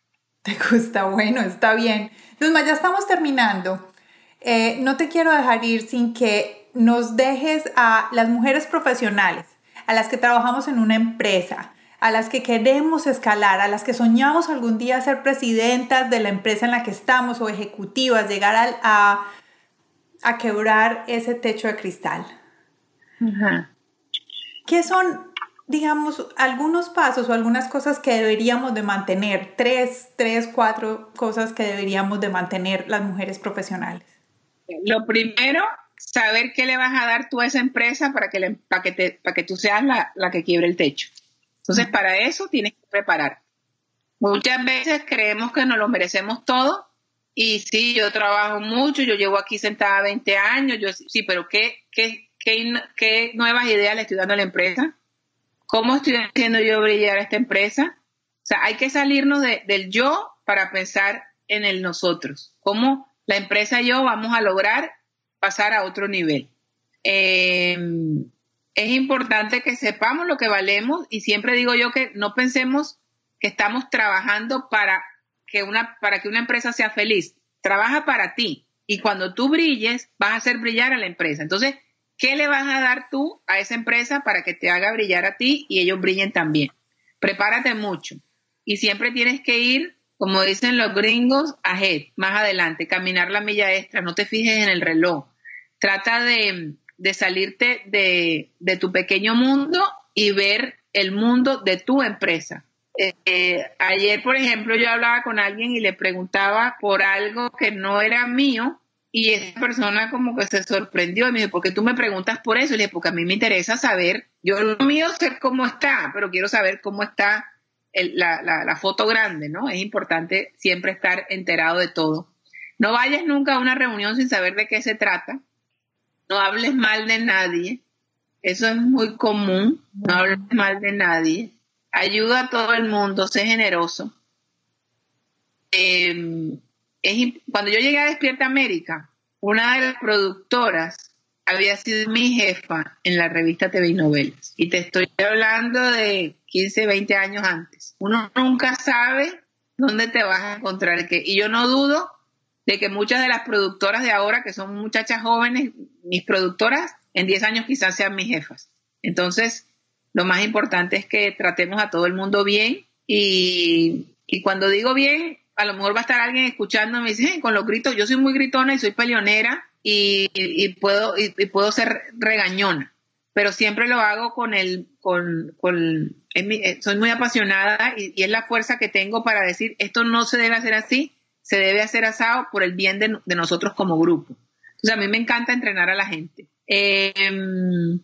Te <laughs> gusta, bueno, está bien. Entonces, ya estamos terminando. Eh, no te quiero dejar ir sin que nos dejes a las mujeres profesionales, a las que trabajamos en una empresa, a las que queremos escalar, a las que soñamos algún día ser presidentas de la empresa en la que estamos o ejecutivas, llegar a, a, quebrar ese techo de cristal. ¿Qué son digamos, algunos pasos o algunas cosas que deberíamos de mantener, tres, tres, cuatro cosas que deberíamos de mantener las mujeres profesionales? Lo primero, saber qué le vas a dar tú a esa empresa para que, le, para que, te, para que tú seas la, la, que quiebre el techo. Entonces, para eso tienes que preparar. Muchas veces creemos que nos lo merecemos todo y sí, yo trabajo mucho, yo llevo aquí sentada 20 años, yo sí, pero ¿qué, qué, qué, qué nuevas ideas le estoy dando a la empresa? ¿Cómo estoy haciendo yo brillar a esta empresa? O sea, hay que salirnos del yo para pensar en el nosotros. ¿Cómo la empresa y yo vamos a lograr pasar a otro nivel? Em, es importante que sepamos lo que valemos y siempre digo yo que no pensemos que estamos trabajando para que una, para que una empresa sea feliz. Trabaja para ti y cuando tú brilles vas a hacer brillar a la empresa. Entonces, ¿Qué le vas a dar tú a esa empresa para que te haga brillar a ti y ellos brillen también? Prepárate mucho. Y siempre tienes que ir, como dicen los gringos, ahead, más adelante, caminar la milla extra, no te fijes en el reloj. Trata de, salirte de, tu pequeño mundo y ver el mundo de tu empresa. Eh, ayer, por ejemplo, yo hablaba con alguien y le preguntaba por algo que no era mío y esa persona como que se sorprendió y me dijo, ¿por qué tú me preguntas por eso? Y le dije, porque a mí me interesa saber, yo lo mío sé cómo está, pero quiero saber cómo está la, la, foto grande, ¿no? Es importante siempre estar enterado de todo. No vayas nunca a una reunión sin saber de qué se trata. No hables mal de nadie. Eso es muy común. No hables mal de nadie. Ayuda a todo el mundo. Sé generoso. Eh, cuando yo llegué a Despierta América, una de las productoras había sido mi jefa en la revista TV y Novelas. Y te estoy hablando de 15, 20 años antes. Uno nunca sabe dónde te vas a encontrar. Y yo no dudo de que muchas de las productoras de ahora, que son muchachas jóvenes, mis productoras, en 10 años quizás sean mis jefas. Entonces, lo más importante es que tratemos a todo el mundo bien y cuando digo bien, a lo mejor va a estar alguien escuchando y dice, con los gritos, yo soy muy gritona y soy peleonera y, puedo, y, puedo ser regañona, pero siempre lo hago con el, con, con eh, soy muy apasionada y, es la fuerza que tengo para decir, esto no se debe hacer así, se debe hacer asado por el bien de, nosotros como grupo. Entonces a mí me encanta entrenar a la gente. Em,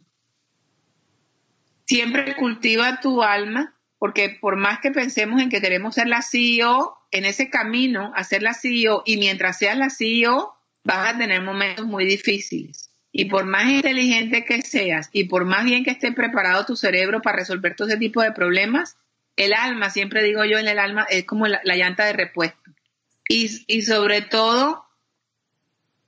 siempre cultiva tu alma, porque por más que pensemos en que queremos ser la CEO, en ese camino a ser la CEO y mientras seas la CEO, vas a tener momentos muy difíciles. Y por más inteligente que seas y por más bien que esté preparado tu cerebro para resolver todo ese tipo de problemas, el alma, siempre digo yo en el alma, es como la, llanta de repuesto. Y, y, sobre todo,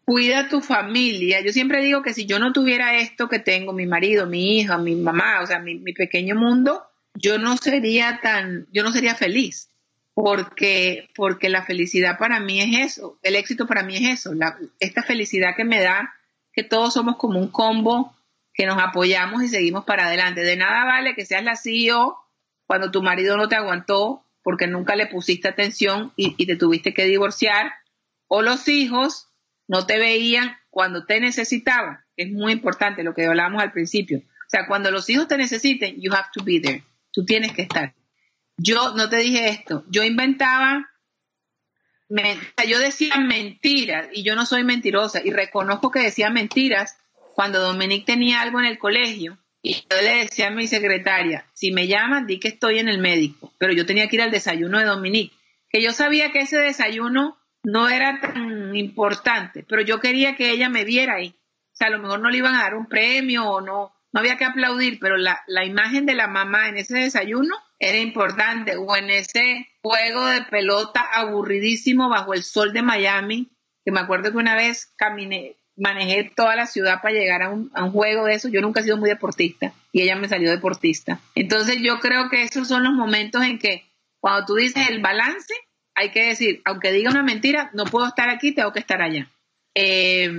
cuida tu familia. Yo siempre digo que si yo no tuviera esto que tengo, mi marido, mi hija, mi mamá, o sea, mi, mi pequeño mundo, yo no sería tan, yo no sería feliz porque, porque la felicidad para mí es eso, el éxito para mí es eso, esta felicidad que me da que todos somos como un combo, que nos apoyamos y seguimos para adelante. De nada vale que seas la CEO cuando tu marido no te aguantó porque nunca le pusiste atención y, y te tuviste que divorciar, o los hijos no te veían cuando te necesitaban, es muy importante lo que hablamos al principio. O sea, cuando los hijos te necesiten, you have to be there, tú tienes que estar. Yo no te dije esto, yo inventaba, yo decía mentiras y yo no soy mentirosa y reconozco que decía mentiras cuando Dominique tenía algo en el colegio y yo le decía a mi secretaria, si me llaman, di que estoy en el médico, pero yo tenía que ir al desayuno de Dominique, que yo sabía que ese desayuno no era tan importante, pero yo quería que ella me viera ahí. O sea, a lo mejor no le iban a dar un premio o no, no había que aplaudir, pero la, la imagen de la mamá en ese desayuno era importante, o en ese juego de pelota aburridísimo bajo el sol de Miami, que me acuerdo que una vez caminé, manejé toda la ciudad para llegar a un, a un, juego de eso. Yo nunca he sido muy deportista y ella me salió deportista. Entonces yo creo que esos son los momentos en que cuando tú dices el balance, hay que decir, aunque diga una mentira, no puedo estar aquí, tengo que estar allá. Eh,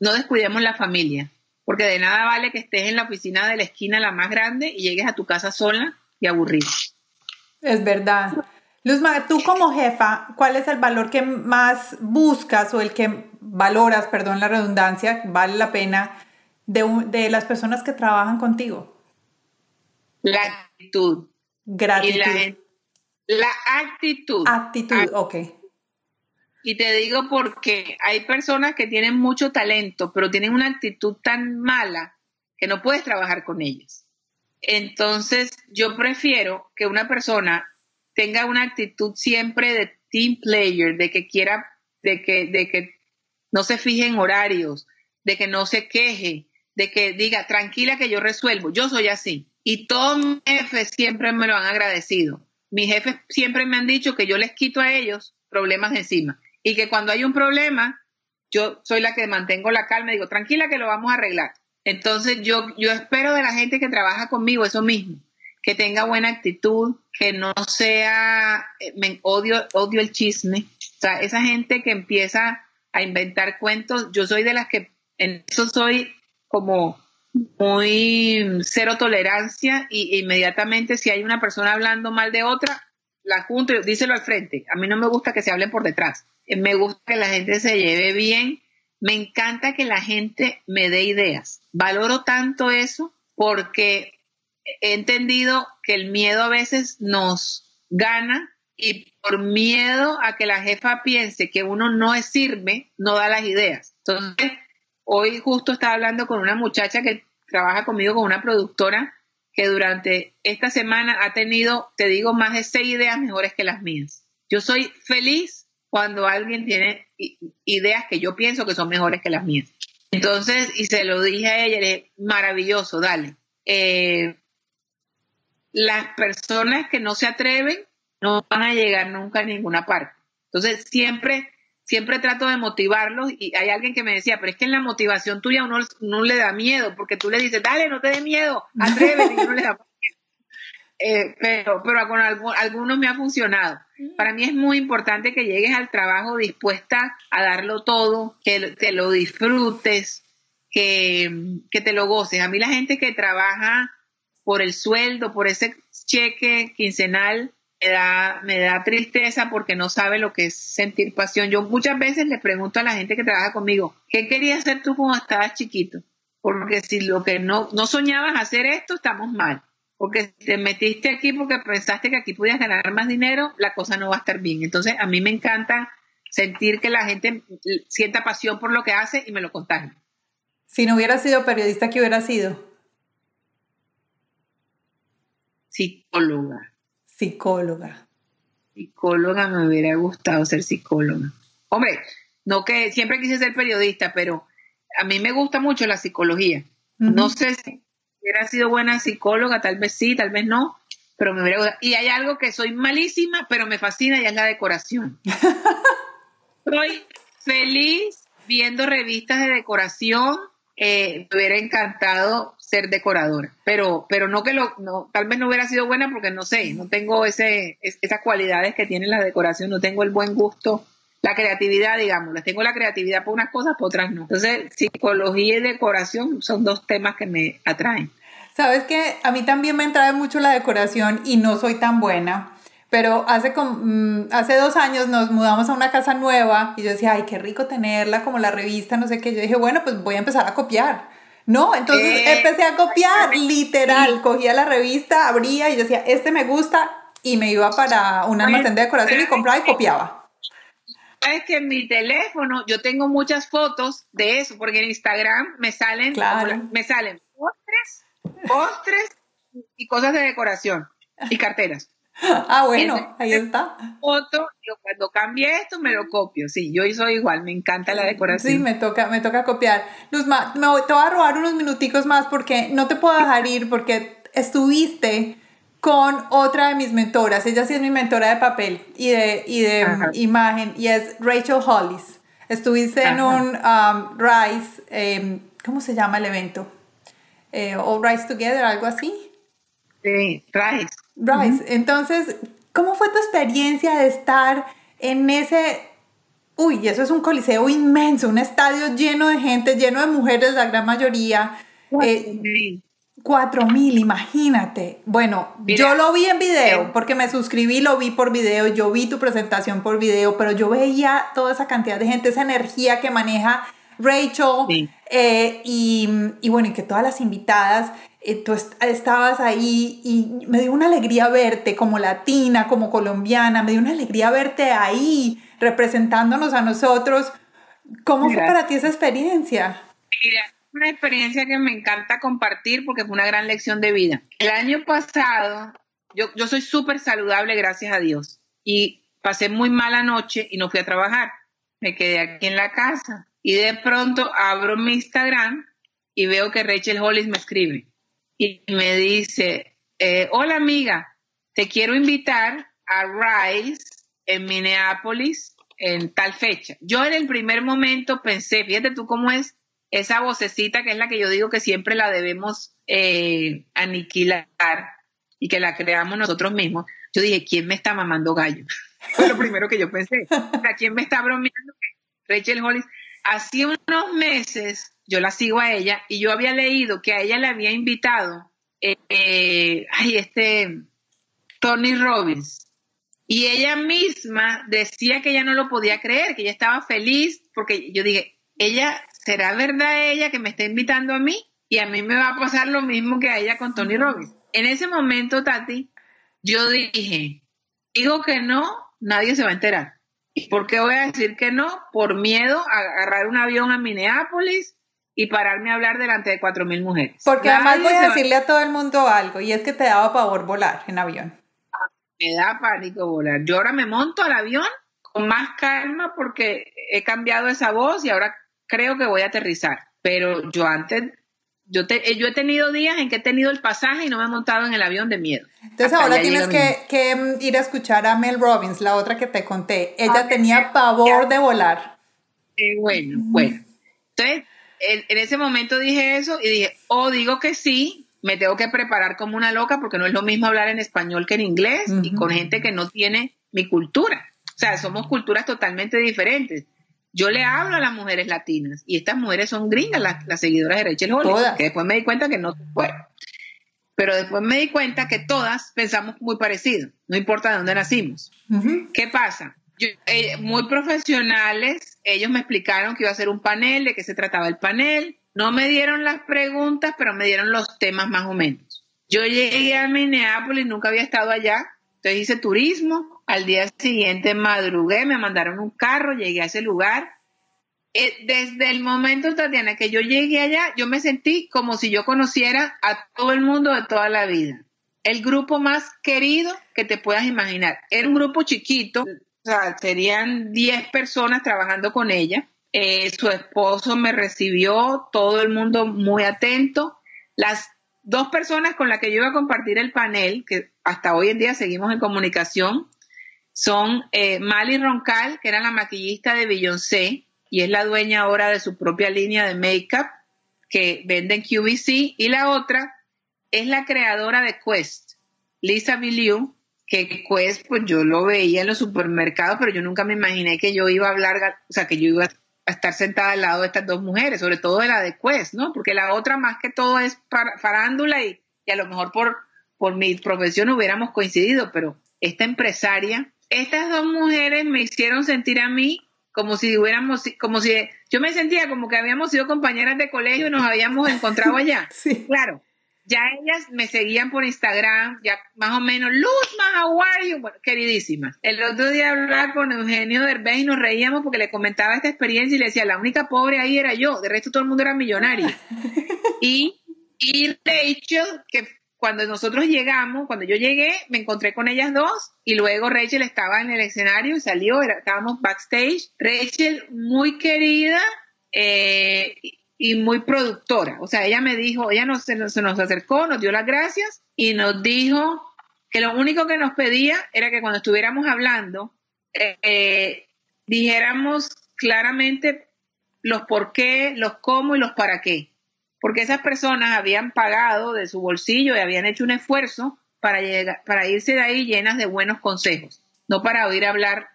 no descuidemos la familia, porque de nada vale que estés en la oficina de la esquina, la más grande, y llegues a tu casa sola y aburrido. Es verdad. Luzma, tú como jefa, ¿cuál es el valor que más buscas o el que valoras, perdón la redundancia, vale la pena de, de las personas que trabajan contigo? La actitud. Gratitud. La, actitud. Actitud, ok. Y te digo porque hay personas que tienen mucho talento, pero tienen una actitud tan mala que no puedes trabajar con ellas. Entonces, yo prefiero que una persona tenga una actitud siempre de team player, de que quiera, de que, de que no se fije en horarios, de que no se queje, de que diga, tranquila que yo resuelvo. Yo soy así. Y todos mis jefes siempre me lo han agradecido. Mis jefes siempre me han dicho que yo les quito a ellos problemas encima. Y que cuando hay un problema, yo soy la que mantengo la calma y digo, tranquila que lo vamos a arreglar. Entonces yo, yo espero de la gente que trabaja conmigo eso mismo, que tenga buena actitud, que no sea, eh, me odio, odio el chisme. O sea, esa gente que empieza a inventar cuentos, yo soy de las que en eso soy como muy cero tolerancia y inmediatamente si hay una persona hablando mal de otra, la junto díselo al frente. A mí no me gusta que se hablen por detrás. Me gusta que la gente se lleve bien me encanta que la gente me dé ideas. Valoro tanto eso porque he entendido que el miedo a veces nos gana y por miedo a que la jefa piense que uno no es sirve, no da las ideas. Entonces, hoy justo estaba hablando con una muchacha que trabaja conmigo con una productora que durante esta semana ha tenido, te digo, más de seis ideas mejores que las mías. Yo soy feliz cuando alguien tiene ideas que yo pienso que son mejores que las mías. Entonces, y se lo dije a ella, le maravilloso, dale. Eh, las personas que no se atreven no van a llegar nunca a ninguna parte. Entonces, siempre siempre trato de motivarlos y hay alguien que me decía, pero es que en la motivación tuya uno no le da miedo, porque tú le dices, dale, no te dé miedo, <laughs> atrévete, y uno le da eh, pero, pero con algunos me ha funcionado. Mm. Para mí es muy importante que llegues al trabajo dispuesta a darlo todo, que te lo disfrutes, que, que te lo goces. A mí la gente que trabaja por el sueldo, por ese cheque quincenal, me da, me da tristeza porque no sabe lo que es sentir pasión. Yo muchas veces le pregunto a la gente que trabaja conmigo, ¿qué querías hacer tú cuando estabas chiquito? Porque si lo que no, no soñabas hacer esto, estamos mal. Porque te metiste aquí porque pensaste que aquí podías ganar más dinero, la cosa no va a estar bien. Entonces, a mí me encanta sentir que la gente sienta pasión por lo que hace y me lo contagia. Si no hubiera sido periodista, ¿qué hubiera sido? Psicóloga. Psicóloga. Psicóloga, me hubiera gustado ser psicóloga. Hombre, no que siempre quise ser periodista, pero a mí me gusta mucho la psicología. No sé si hubiera sido buena psicóloga, tal vez sí, tal vez no, pero me hubiera gustado. Y hay algo que soy malísima, pero me fascina y es la decoración. <laughs> Soy feliz viendo revistas de decoración. Eh, me hubiera encantado ser decoradora, pero, pero no que lo, no, tal vez no hubiera sido buena porque no sé, no tengo ese, esas cualidades que tiene la decoración, no tengo el buen gusto la creatividad, digamos, les tengo la creatividad por unas cosas, por otras no. Entonces, psicología y decoración son dos temas que me atraen. Sabes que a mí también me atrae mucho la decoración y no soy tan buena. Pero hace, como, mm, hace dos años nos mudamos a una casa nueva y yo decía, ay, qué rico tenerla, como la revista, no sé qué. Yo dije, bueno, pues voy a empezar a copiar. No, entonces eh, empecé a copiar, literal. Cogía la revista, abría y decía, este me gusta, y me iba para un almacén de decoración y compraba y copiaba es que en mi teléfono yo tengo muchas fotos de eso, porque en Instagram me salen, me salen postres, postres y cosas de decoración y carteras. Ah, bueno, ahí está. Foto, yo cuando cambie esto me lo copio. Sí, yo soy igual, me encanta la decoración. Sí, me toca, me toca copiar. Luzma, me te voy a robar unos minuticos más porque no te puedo dejar ir porque estuviste con otra de mis mentoras. Ella sí es mi mentora de papel y de, imagen y es Rachel Hollis. Estuviste en un um, Rise, em, ¿cómo se llama el evento? Eh, All Rise Together, algo así. Sí, Rise. Rise. Entonces, ¿cómo fue tu experiencia de estar en ese... Uy, eso es un coliseo inmenso, un estadio lleno de gente, lleno de mujeres, la gran mayoría. Eh, 4000, imagínate. Bueno, yo lo vi en video, porque me suscribí, lo vi por video, yo vi tu presentación por video, pero yo veía toda esa cantidad de gente, esa energía que maneja Rachel, eh, y, y, bueno, y que todas las invitadas, eh, tú estabas ahí y me dio una alegría verte como latina, como colombiana, me dio una alegría verte ahí representándonos a nosotros. ¿Cómo fue para ti esa experiencia? Una experiencia que me encanta compartir porque fue una gran lección de vida. El año pasado, yo, soy súper saludable, gracias a Dios, y pasé muy mala noche y no fui a trabajar. Me quedé aquí en la casa y de pronto abro mi Instagram y veo que Rachel Hollis me escribe y me dice, eh, hola amiga, te quiero invitar a Rise en Minneapolis en tal fecha. Yo en el primer momento pensé, fíjate tú cómo es esa vocecita que es la que yo digo que siempre la debemos eh, aniquilar y que la creamos nosotros mismos, yo dije, ¿quién me está mamando gallo? <laughs> Fue lo primero que yo pensé. ¿A quién me está bromeando? Rachel Hollis. Hace unos meses yo la sigo a ella y yo había leído que a ella le había invitado, eh, este, Tony Robbins. Y ella misma decía que ella no lo podía creer, que ella estaba feliz, porque yo dije, ella ¿será verdad ella que me está invitando a mí? Y a mí me va a pasar lo mismo que a ella con Tony Robbins. En ese momento, Tati, yo dije, digo que no, nadie se va a enterar. ¿Y por qué voy a decir que no? Por miedo a agarrar un avión a Minneapolis y pararme a hablar delante de cuatro mil mujeres. Porque además voy a decirle a todo el mundo algo, y es que te daba pavor volar en avión. Me da pánico volar. Yo ahora me monto al avión con más calma porque he cambiado esa voz y ahora creo que voy a aterrizar, pero yo antes Yo, te, yo he tenido días en que he tenido el pasaje y no me he montado en el avión de miedo. Entonces ahora tienes que, que, ir a escuchar a Mel Robbins, la otra que te conté. Ella ah, tenía pavor de volar. bueno, bueno. Entonces, en, ese momento dije eso y dije, o oh, digo que sí, me tengo que preparar como una loca porque no es lo mismo hablar en español que en inglés y con gente que no tiene mi cultura. O sea, somos culturas totalmente diferentes. Yo le hablo a las mujeres latinas y estas mujeres son gringas, las, seguidoras de Rachel Hollis, que después me di cuenta que no fue. Pero después me di cuenta que todas pensamos muy parecido, no importa de dónde nacimos. ¿Qué pasa? Eh, muy profesionales, ellos me explicaron que iba a ser un panel, de qué se trataba el panel. No me dieron las preguntas, pero me dieron los temas más o menos. Yo llegué a Minneapolis, nunca había estado allá, entonces hice turismo, al día siguiente madrugué, me mandaron un carro, llegué a ese lugar. Eh, desde el momento, Tatiana, que yo llegué allá, yo me sentí como si yo conociera a todo el mundo de toda la vida. El grupo más querido que te puedas imaginar. Era un grupo chiquito, o sea, serían 10 personas trabajando con ella. Eh, su esposo me recibió, todo el mundo muy atento. Las dos personas con las que yo iba a compartir el panel, que hasta hoy en día seguimos en comunicación, son eh, Mali Roncal, que era la maquillista de Beyoncé y es la dueña ahora de su propia línea de make-up que vende en QVC, y la otra es la creadora de Quest, Lisa Biliu, que Quest, pues yo lo veía en los supermercados, pero yo nunca me imaginé que yo iba a hablar, o sea, que yo iba a estar sentada al lado de estas dos mujeres, sobre todo de la de Quest, ¿no? Porque la otra más que todo es farándula y, y a lo mejor por, por mi profesión hubiéramos coincidido, pero esta empresaria estas dos mujeres me hicieron sentir a mí como si hubiéramos, como si yo me sentía como que habíamos sido compañeras de colegio y nos habíamos encontrado allá. <laughs> sí. Claro, ya ellas me seguían por Instagram, ya más o menos, Luzma, how are you? Bueno, queridísimas. El otro día hablaba con Eugenio Derbez y nos reíamos porque le comentaba esta experiencia y le decía, la única pobre ahí era yo, de resto todo el mundo era millonario. <laughs> y, y Rachel, que cuando nosotros llegamos, cuando yo llegué, me encontré con ellas dos y luego Rachel estaba en el escenario y salió, estábamos backstage. Rachel, muy querida eh, y muy productora. O sea, ella me dijo, ella nos, se, nos, acercó, nos dio las gracias y nos dijo que lo único que nos pedía era que cuando estuviéramos hablando, eh, dijéramos claramente los por qué, los cómo y los para qué porque esas personas habían pagado de su bolsillo y habían hecho un esfuerzo para, llegar, para irse de ahí llenas de buenos consejos, no para oír hablar,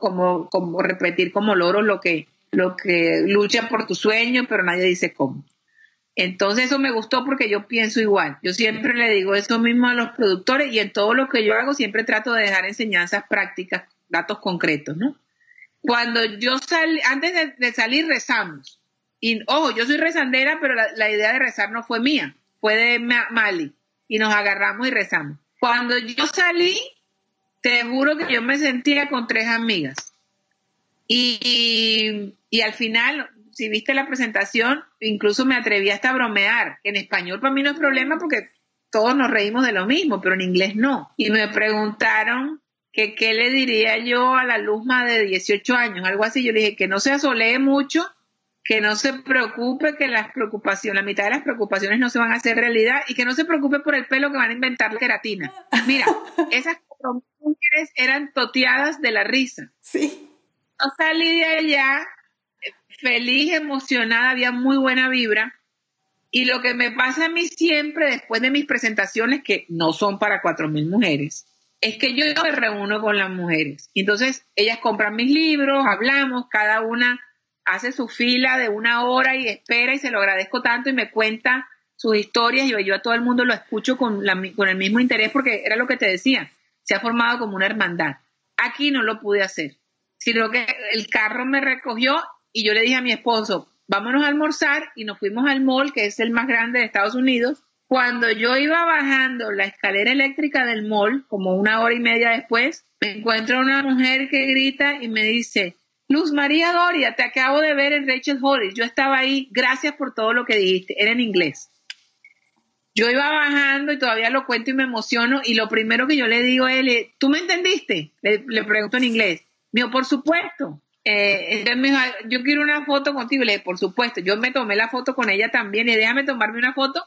como, como repetir como loros lo que, lo que lucha por tu sueño, pero nadie dice cómo. Entonces eso me gustó porque yo pienso igual. Yo siempre le digo eso mismo a los productores y en todo lo que yo hago siempre trato de dejar enseñanzas prácticas, datos concretos, ¿no? Cuando yo salí, antes de salir rezamos y ojo, yo soy rezandera, pero la, idea de rezar no fue mía, fue de Mali. Y nos agarramos y rezamos. Cuando yo salí, te juro que yo me sentía con tres amigas. Y, y, al final, si viste la presentación, incluso me atreví hasta a bromear. En español para mí no es problema porque todos nos reímos de lo mismo, pero en inglés no. Y me preguntaron que qué le diría yo a la Luzma de 18 años, algo así. Yo le dije que no se asolee mucho que no se preocupe que las preocupaciones, la mitad de las preocupaciones no se van a hacer realidad y que no se preocupe por el pelo que van a inventar la queratina. Mira, <laughs> esas mujeres eran toteadas de la risa. Sí. Yo salí de allá feliz, emocionada, había muy buena vibra. Y lo que me pasa a mí siempre después de mis presentaciones, que no son para cuatro mil mujeres, es que yo me reúno con las mujeres. Entonces, ellas compran mis libros, hablamos, cada una hace su fila de una hora y espera y se lo agradezco tanto y me cuenta sus historias y yo a todo el mundo lo escucho con, con el mismo interés porque era lo que te decía, se ha formado como una hermandad. Aquí no lo pude hacer, sino que el carro me recogió y yo le dije a mi esposo, vámonos a almorzar y nos fuimos al mall, que es el más grande de Estados Unidos. Cuando yo iba bajando la escalera eléctrica del mall, como una hora y media después, me encuentro una mujer que grita y me dice, Luz María Doria, te acabo de ver en Rachel Hollis. Yo estaba ahí. Gracias por todo lo que dijiste. Era en inglés. Yo iba bajando y todavía lo cuento y me emociono. Y lo primero que yo le digo a él ¿tú me entendiste? Le, pregunto en inglés. Por supuesto. Eh, me dijo, yo quiero una foto contigo. Le dije, por supuesto, yo me tomé la foto con ella también y déjame tomarme una foto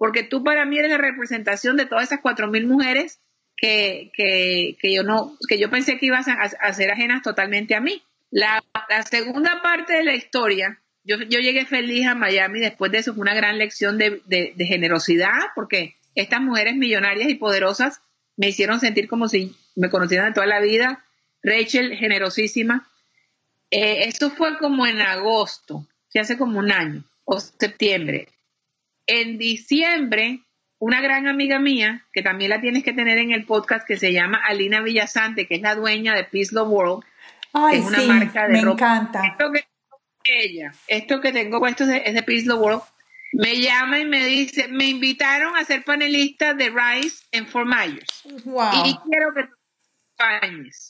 porque tú para mí eres la representación de todas esas cuatro mil mujeres que, que, que, yo no, que yo pensé que ibas a, ser ajenas totalmente a mí. La, la, segunda parte de la historia, yo, yo llegué feliz a Miami después de eso, fue una gran lección de, de, de generosidad, porque estas mujeres millonarias y poderosas me hicieron sentir como si me conocieran de toda la vida. Rachel, generosísima, eh, esto fue como en agosto, hace como un año, o septiembre. En diciembre, una gran amiga mía, que también la tienes que tener en el podcast, que se llama Alina Villasante, que es la dueña de Peace Love World, es una marca de me encanta. Esto que, ella, esto que tengo puesto es de Peace Love World, me llama y me dice, me invitaron a ser panelista de Rice en Fort Myers. Y quiero que tú acompañes.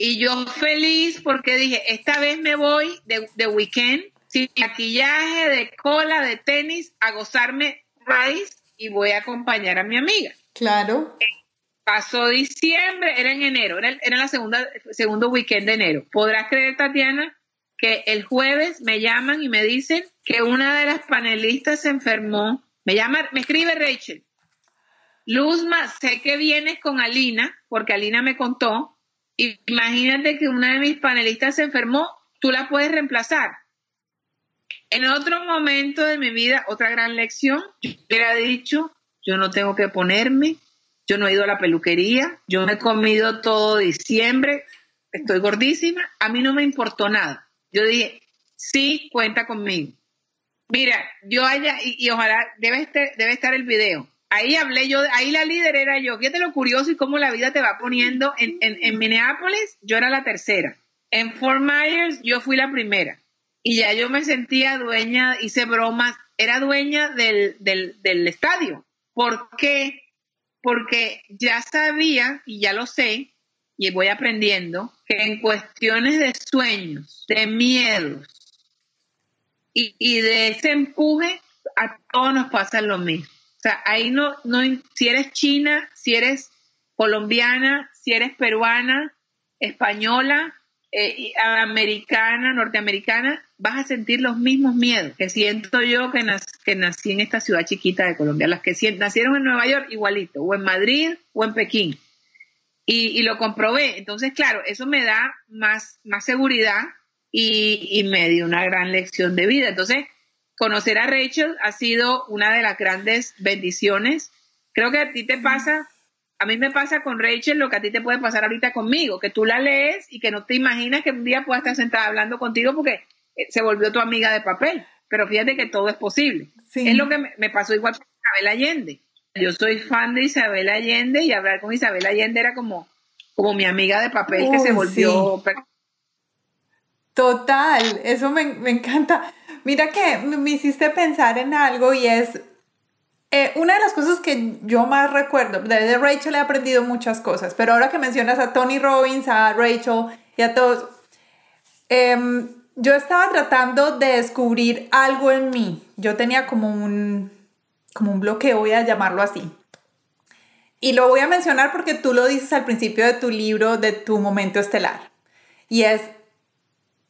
Y yo feliz porque dije, esta vez me voy de, weekend sin maquillaje, de cola, de tenis, a gozarme Rice y voy a acompañar a mi amiga. Claro. Pasó diciembre, era en enero, era, era la segunda, segundo weekend de enero. ¿Podrás creer, Tatiana, que el jueves me llaman y me dicen que una de las panelistas se enfermó? Me llama, me escribe Rachel. Luzma, sé que vienes con Alina, porque Alina me contó Imagínate que una de mis panelistas se enfermó, tú la puedes reemplazar. En otro momento de mi vida, otra gran lección, yo hubiera dicho, yo no tengo que ponerme, yo no he ido a la peluquería, yo me he comido todo diciembre, estoy gordísima, a mí no me importó nada. Yo dije, sí, cuenta conmigo. Mira, yo allá, y, ojalá, debe estar, debe estar el video ahí hablé yo, ahí la líder era yo. Fíjate lo curioso y cómo la vida te va poniendo. En, en, Minneapolis yo era la tercera. En Fort Myers yo fui la primera. Y ya yo me sentía dueña, hice bromas, era dueña del, del, del estadio. ¿Por qué? Porque ya sabía, y ya lo sé, y voy aprendiendo, que en cuestiones de sueños, de miedos y, y de ese empuje, a todos nos pasa lo mismo o sea, ahí no, no, si eres china, si eres colombiana, si eres peruana, española, eh, americana, norteamericana, vas a sentir los mismos miedos que siento yo que, nací en esta ciudad chiquita de Colombia. Las que nacieron en Nueva York, igualito, o en Madrid o en Pekín. Y, lo comprobé. Entonces, claro, eso me da más, más seguridad y, y me dio una gran lección de vida. Entonces, conocer a Rachel ha sido una de las grandes bendiciones. Creo que a ti te pasa, a mí me pasa con Rachel lo que a ti te puede pasar ahorita conmigo, que tú la lees y que no te imaginas que un día pueda estar sentada hablando contigo porque eh, se volvió tu amiga de papel. Pero fíjate que todo es posible. Es lo que me, pasó igual con Isabel Allende. Yo soy fan de Isabel Allende y hablar con Isabel Allende era como, como mi amiga de papel que se volvió... Total, eso me, me encanta. Mira que me hiciste pensar en algo y es eh, una de las cosas que yo más recuerdo, de Rachel he aprendido muchas cosas, pero ahora que mencionas a Tony Robbins, a Rachel y a todos, em, yo estaba tratando de descubrir algo en mí. Yo tenía como un, como un bloqueo, voy a llamarlo así. Y lo voy a mencionar porque tú lo dices al principio de tu libro, de tu momento estelar. Y es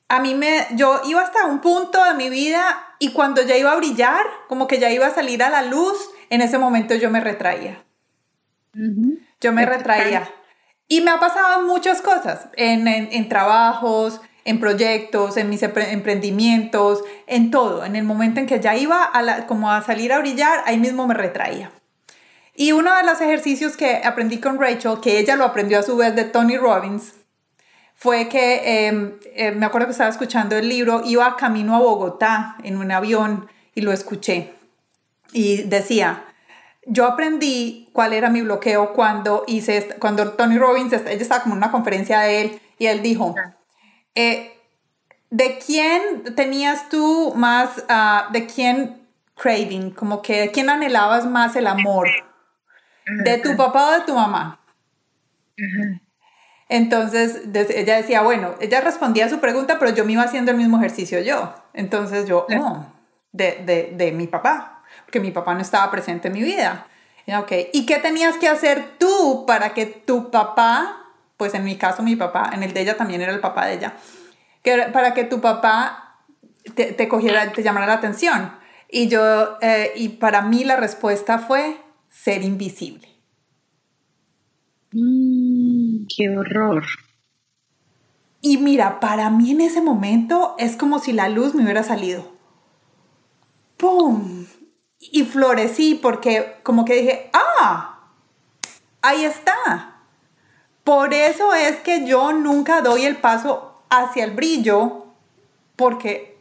a mí me, yo iba hasta un punto de mi vida y cuando ya iba a brillar, como que ya iba a salir a la luz, en ese momento yo me retraía. Yo me retraía. Y me ha pasado muchas cosas, en, en, trabajos, en proyectos, en mis emprendimientos, en todo. En el momento en que ya iba a como a salir a brillar, ahí mismo me retraía. Y uno de los ejercicios que aprendí con Rachel, que ella lo aprendió a su vez de Tony Robbins, fue que em, eh, me acuerdo que estaba escuchando el libro, iba camino a Bogotá en un avión y lo escuché. Y decía, yo aprendí cuál era mi bloqueo cuando hice, cuando Tony Robbins, ella estaba como en una conferencia de él y él dijo, eh, ¿de quién tenías tú más, uh, de quién craving, como que de quién anhelabas más el amor? ¿De tu papá o de tu mamá? Entonces ella decía, bueno, ella respondía a su pregunta, pero yo me iba haciendo el mismo ejercicio yo. Entonces yo, oh, de, de, de, mi papá, porque mi papá no estaba presente en mi vida. Y, okay. ¿Y qué tenías que hacer tú para que tu papá, pues en mi caso mi papá, en el de ella también era el papá de ella, que para que tu papá te, te cogiera, te llamara la atención. Y yo, eh, y para mí la respuesta fue ser invisible. Mm, qué horror. Y mira, para mí en ese momento es como si la luz me hubiera salido. ¡Pum! Y florecí porque como que dije, ah, ahí está. Por eso es que yo nunca doy el paso hacia el brillo, porque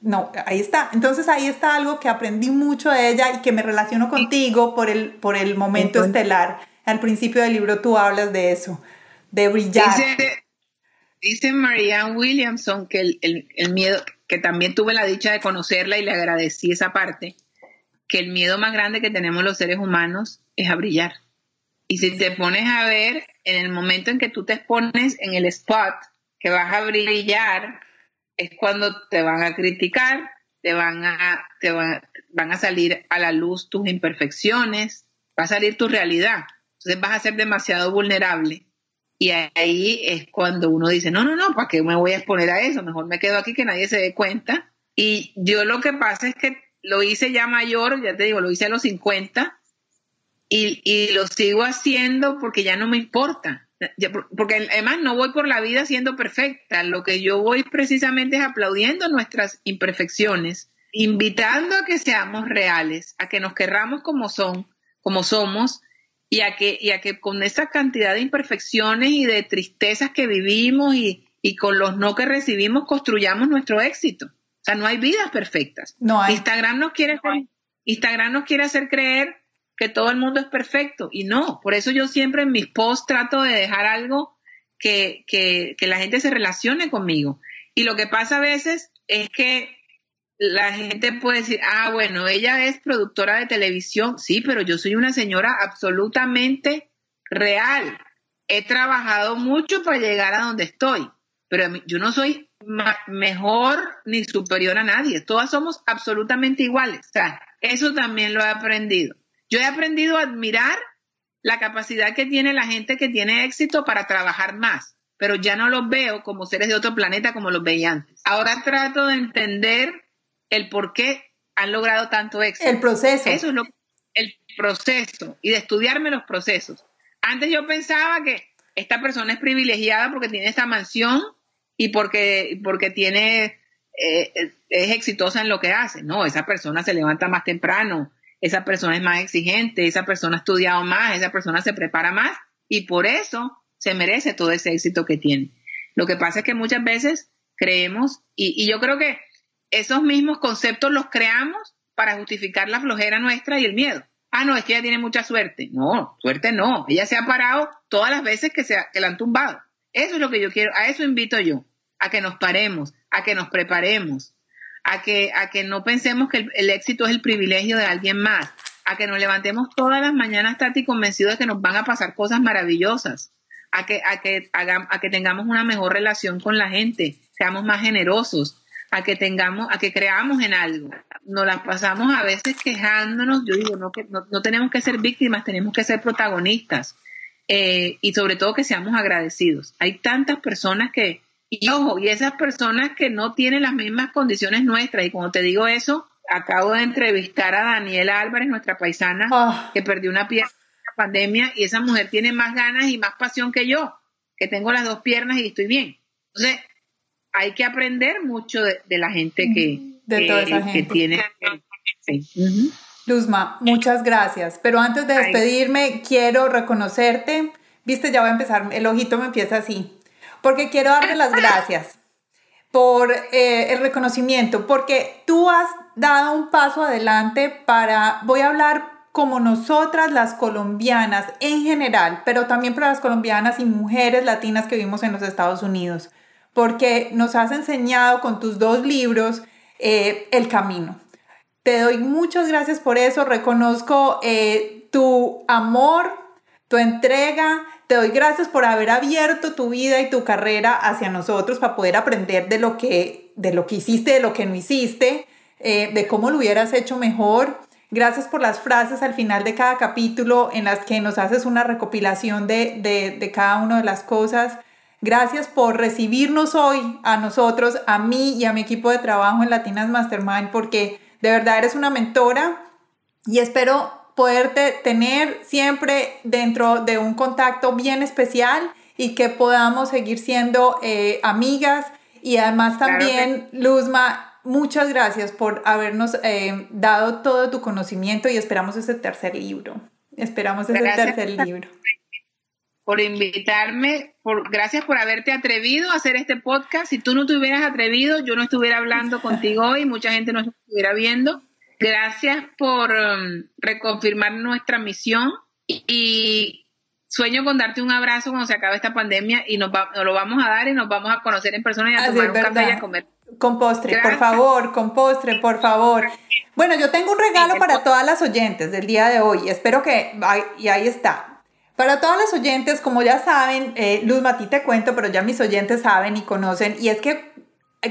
no, ahí está. Entonces ahí está algo que aprendí mucho de ella y que me relaciono contigo por el, por el momento estelar. Al principio del libro tú hablas de eso, de brillar. Dice, Marianne Williamson que el, el miedo, que también tuve la dicha de conocerla y le agradecí esa parte, que el miedo más grande que tenemos los seres humanos es a brillar. Y si te pones a ver, en el momento en que tú te expones en el spot que vas a brillar, es cuando te van a criticar, te van a, te van, a salir a la luz tus imperfecciones, va a salir tu realidad. Entonces vas a ser demasiado vulnerable. Y ahí es cuando uno dice, no, no, no, ¿para qué me voy a exponer a eso? Mejor me quedo aquí que nadie se dé cuenta. Y yo lo que pasa es que lo hice ya mayor, ya te digo, lo hice a los 50 y, y lo sigo haciendo porque ya no me importa. Porque además no voy por la vida siendo perfecta, lo que yo voy precisamente es aplaudiendo nuestras imperfecciones, invitando a que seamos reales, a que nos querramos como son, como somos, y a que, y a que con esa cantidad de imperfecciones y de tristezas que vivimos y, y con los no que recibimos construyamos nuestro éxito. O sea, no hay vidas perfectas. No Instagram nos quiere Instagram nos quiere hacer creer que todo el mundo es perfecto y no, por eso yo siempre en mis posts trato de dejar algo que, que, que la gente se relacione conmigo. Y lo que pasa a veces es que la gente puede decir, ah, bueno, ella es productora de televisión, sí, pero yo soy una señora absolutamente real. He trabajado mucho para llegar a donde estoy, pero yo no soy mejor ni superior a nadie. Todas somos absolutamente iguales. O sea, eso también lo he aprendido. Yo he aprendido a admirar la capacidad que tiene la gente que tiene éxito para trabajar más, pero ya no los veo como seres de otro planeta como los veía antes. Ahora trato de entender el por qué han logrado tanto éxito. El proceso. Eso es lo el proceso y de estudiarme los procesos. Antes yo pensaba que esta persona es privilegiada porque tiene esta mansión y porque, porque tiene, eh, es exitosa en lo que hace. No, esa persona se levanta más temprano, esa persona es más exigente, esa persona ha estudiado más, esa persona se prepara más y por eso se merece todo ese éxito que tiene. Lo que pasa es que muchas veces creemos, y, yo creo que esos mismos conceptos los creamos para justificar la flojera nuestra y el miedo. Ah, no, es que ella tiene mucha suerte. No, suerte no. Ella se ha parado todas las veces que, se que la han tumbado. Eso es lo que yo quiero, a eso invito yo, a que nos paremos, a que nos preparemos, a que, a que no pensemos que el, éxito es el privilegio de alguien más, a que nos levantemos todas las mañanas y convencidos de que nos van a pasar cosas maravillosas, a que, a que, a que tengamos una mejor relación con la gente, seamos más generosos, a que tengamos, a que creamos en algo. Nos las pasamos a veces quejándonos, yo digo, no, que, no, tenemos que ser víctimas, tenemos que ser protagonistas. Eh, y sobre todo que seamos agradecidos. Hay tantas personas que, y ojo, y esas personas que no tienen las mismas condiciones nuestras, y cuando te digo eso, acabo de entrevistar a Daniela Álvarez, nuestra paisana, ah. que perdió una pierna en la pandemia, y esa mujer tiene más ganas y más pasión que yo, que tengo las dos piernas y estoy bien. Entonces, hay que aprender mucho de, la gente que, que, tiene. Luzma, muchas gracias. Pero antes de despedirme, quiero reconocerte. Viste, ya voy a empezar, el ojito me empieza así porque quiero darte las <laughs> gracias por eh, el reconocimiento, porque tú has dado un paso adelante para, voy a hablar como nosotras las colombianas en general, pero también para las colombianas y mujeres latinas que vivimos en los Estados Unidos, porque nos has enseñado con tus dos libros eh, el camino. Te doy muchas gracias por eso, reconozco eh, tu amor, tu entrega, te doy gracias por haber abierto tu vida y tu carrera hacia nosotros para poder aprender de lo que, de lo que hiciste, de lo que no hiciste, eh, de cómo lo hubieras hecho mejor. Gracias por las frases al final de cada capítulo en las que nos haces una recopilación de, de, de cada una de las cosas. Gracias por recibirnos hoy a nosotros, a mí y a mi equipo de trabajo en Latinas Mastermind, porque de verdad eres una mentora y espero poderte tener siempre dentro de un contacto bien especial y que podamos seguir siendo eh, amigas. Y además también, Luzma, muchas gracias por habernos eh, dado todo tu conocimiento y esperamos ese tercer libro. Esperamos ese tercer libro. Por invitarme, por, gracias por haberte atrevido a hacer este podcast. Si tú no te hubieras atrevido, yo no estuviera hablando contigo hoy, mucha gente no estuviera viendo. Gracias por um, reconfirmar nuestra misión y, sueño con darte un abrazo cuando se acabe esta pandemia y nos, lo vamos a dar y nos vamos a conocer en persona y a tomar un café y a comer. Con postre, por favor, con postre, por favor. Bueno, yo tengo un regalo para todas las oyentes del día de hoy. Espero que, y ahí está. Para todas las oyentes, como ya saben, eh, Luz Matí te cuento, pero ya mis oyentes saben y conocen, y es que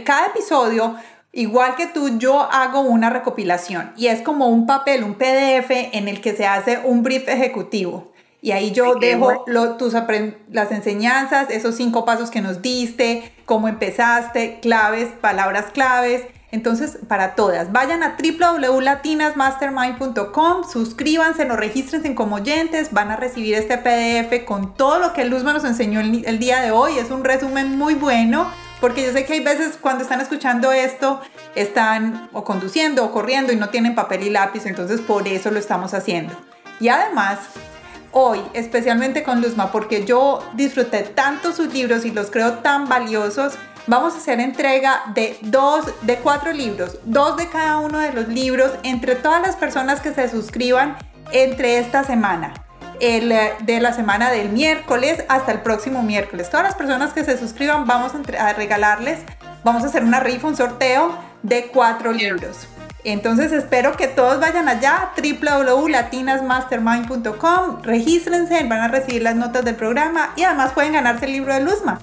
cada episodio Igual que tú, yo hago una recopilación y es como un papel, un PDF en el que se hace un brief ejecutivo. Y ahí yo dejo tus las enseñanzas, esos cinco pasos que nos diste, cómo empezaste, claves, palabras claves. Entonces, para todas, vayan a www.latinasmastermind.com, suscríbanse, nos registren como oyentes, van a recibir este PDF con todo lo que Luzma nos enseñó el día de hoy. Es un resumen muy bueno porque yo sé que hay veces cuando están escuchando esto, están o conduciendo o corriendo y no tienen papel y lápiz, entonces por eso lo estamos haciendo. Y además, hoy, especialmente con Luzma, porque yo disfruté tanto sus libros y los creo tan valiosos, vamos a hacer entrega de dos, de cuatro libros, dos de cada uno de los libros entre todas las personas que se suscriban entre esta semana el, eh, de la semana del miércoles hasta el próximo miércoles. Todas las personas que se suscriban vamos a, regalarles, vamos a hacer una rifa, un sorteo de cuatro libros. Entonces espero que todos vayan allá, www.latinasmastermind.com, regístrense, van a recibir las notas del programa y además pueden ganarse el libro de Luzma.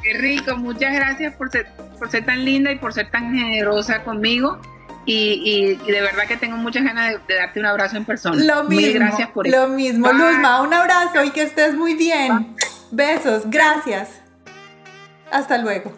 Qué rico, muchas gracias por ser, por ser tan linda y por ser tan generosa conmigo. Y, de verdad que tengo muchas ganas de, darte un abrazo en persona. Lo mismo. gracias por Lo mismo, Luzma, un abrazo y que estés muy bien. Besos, gracias. Hasta luego.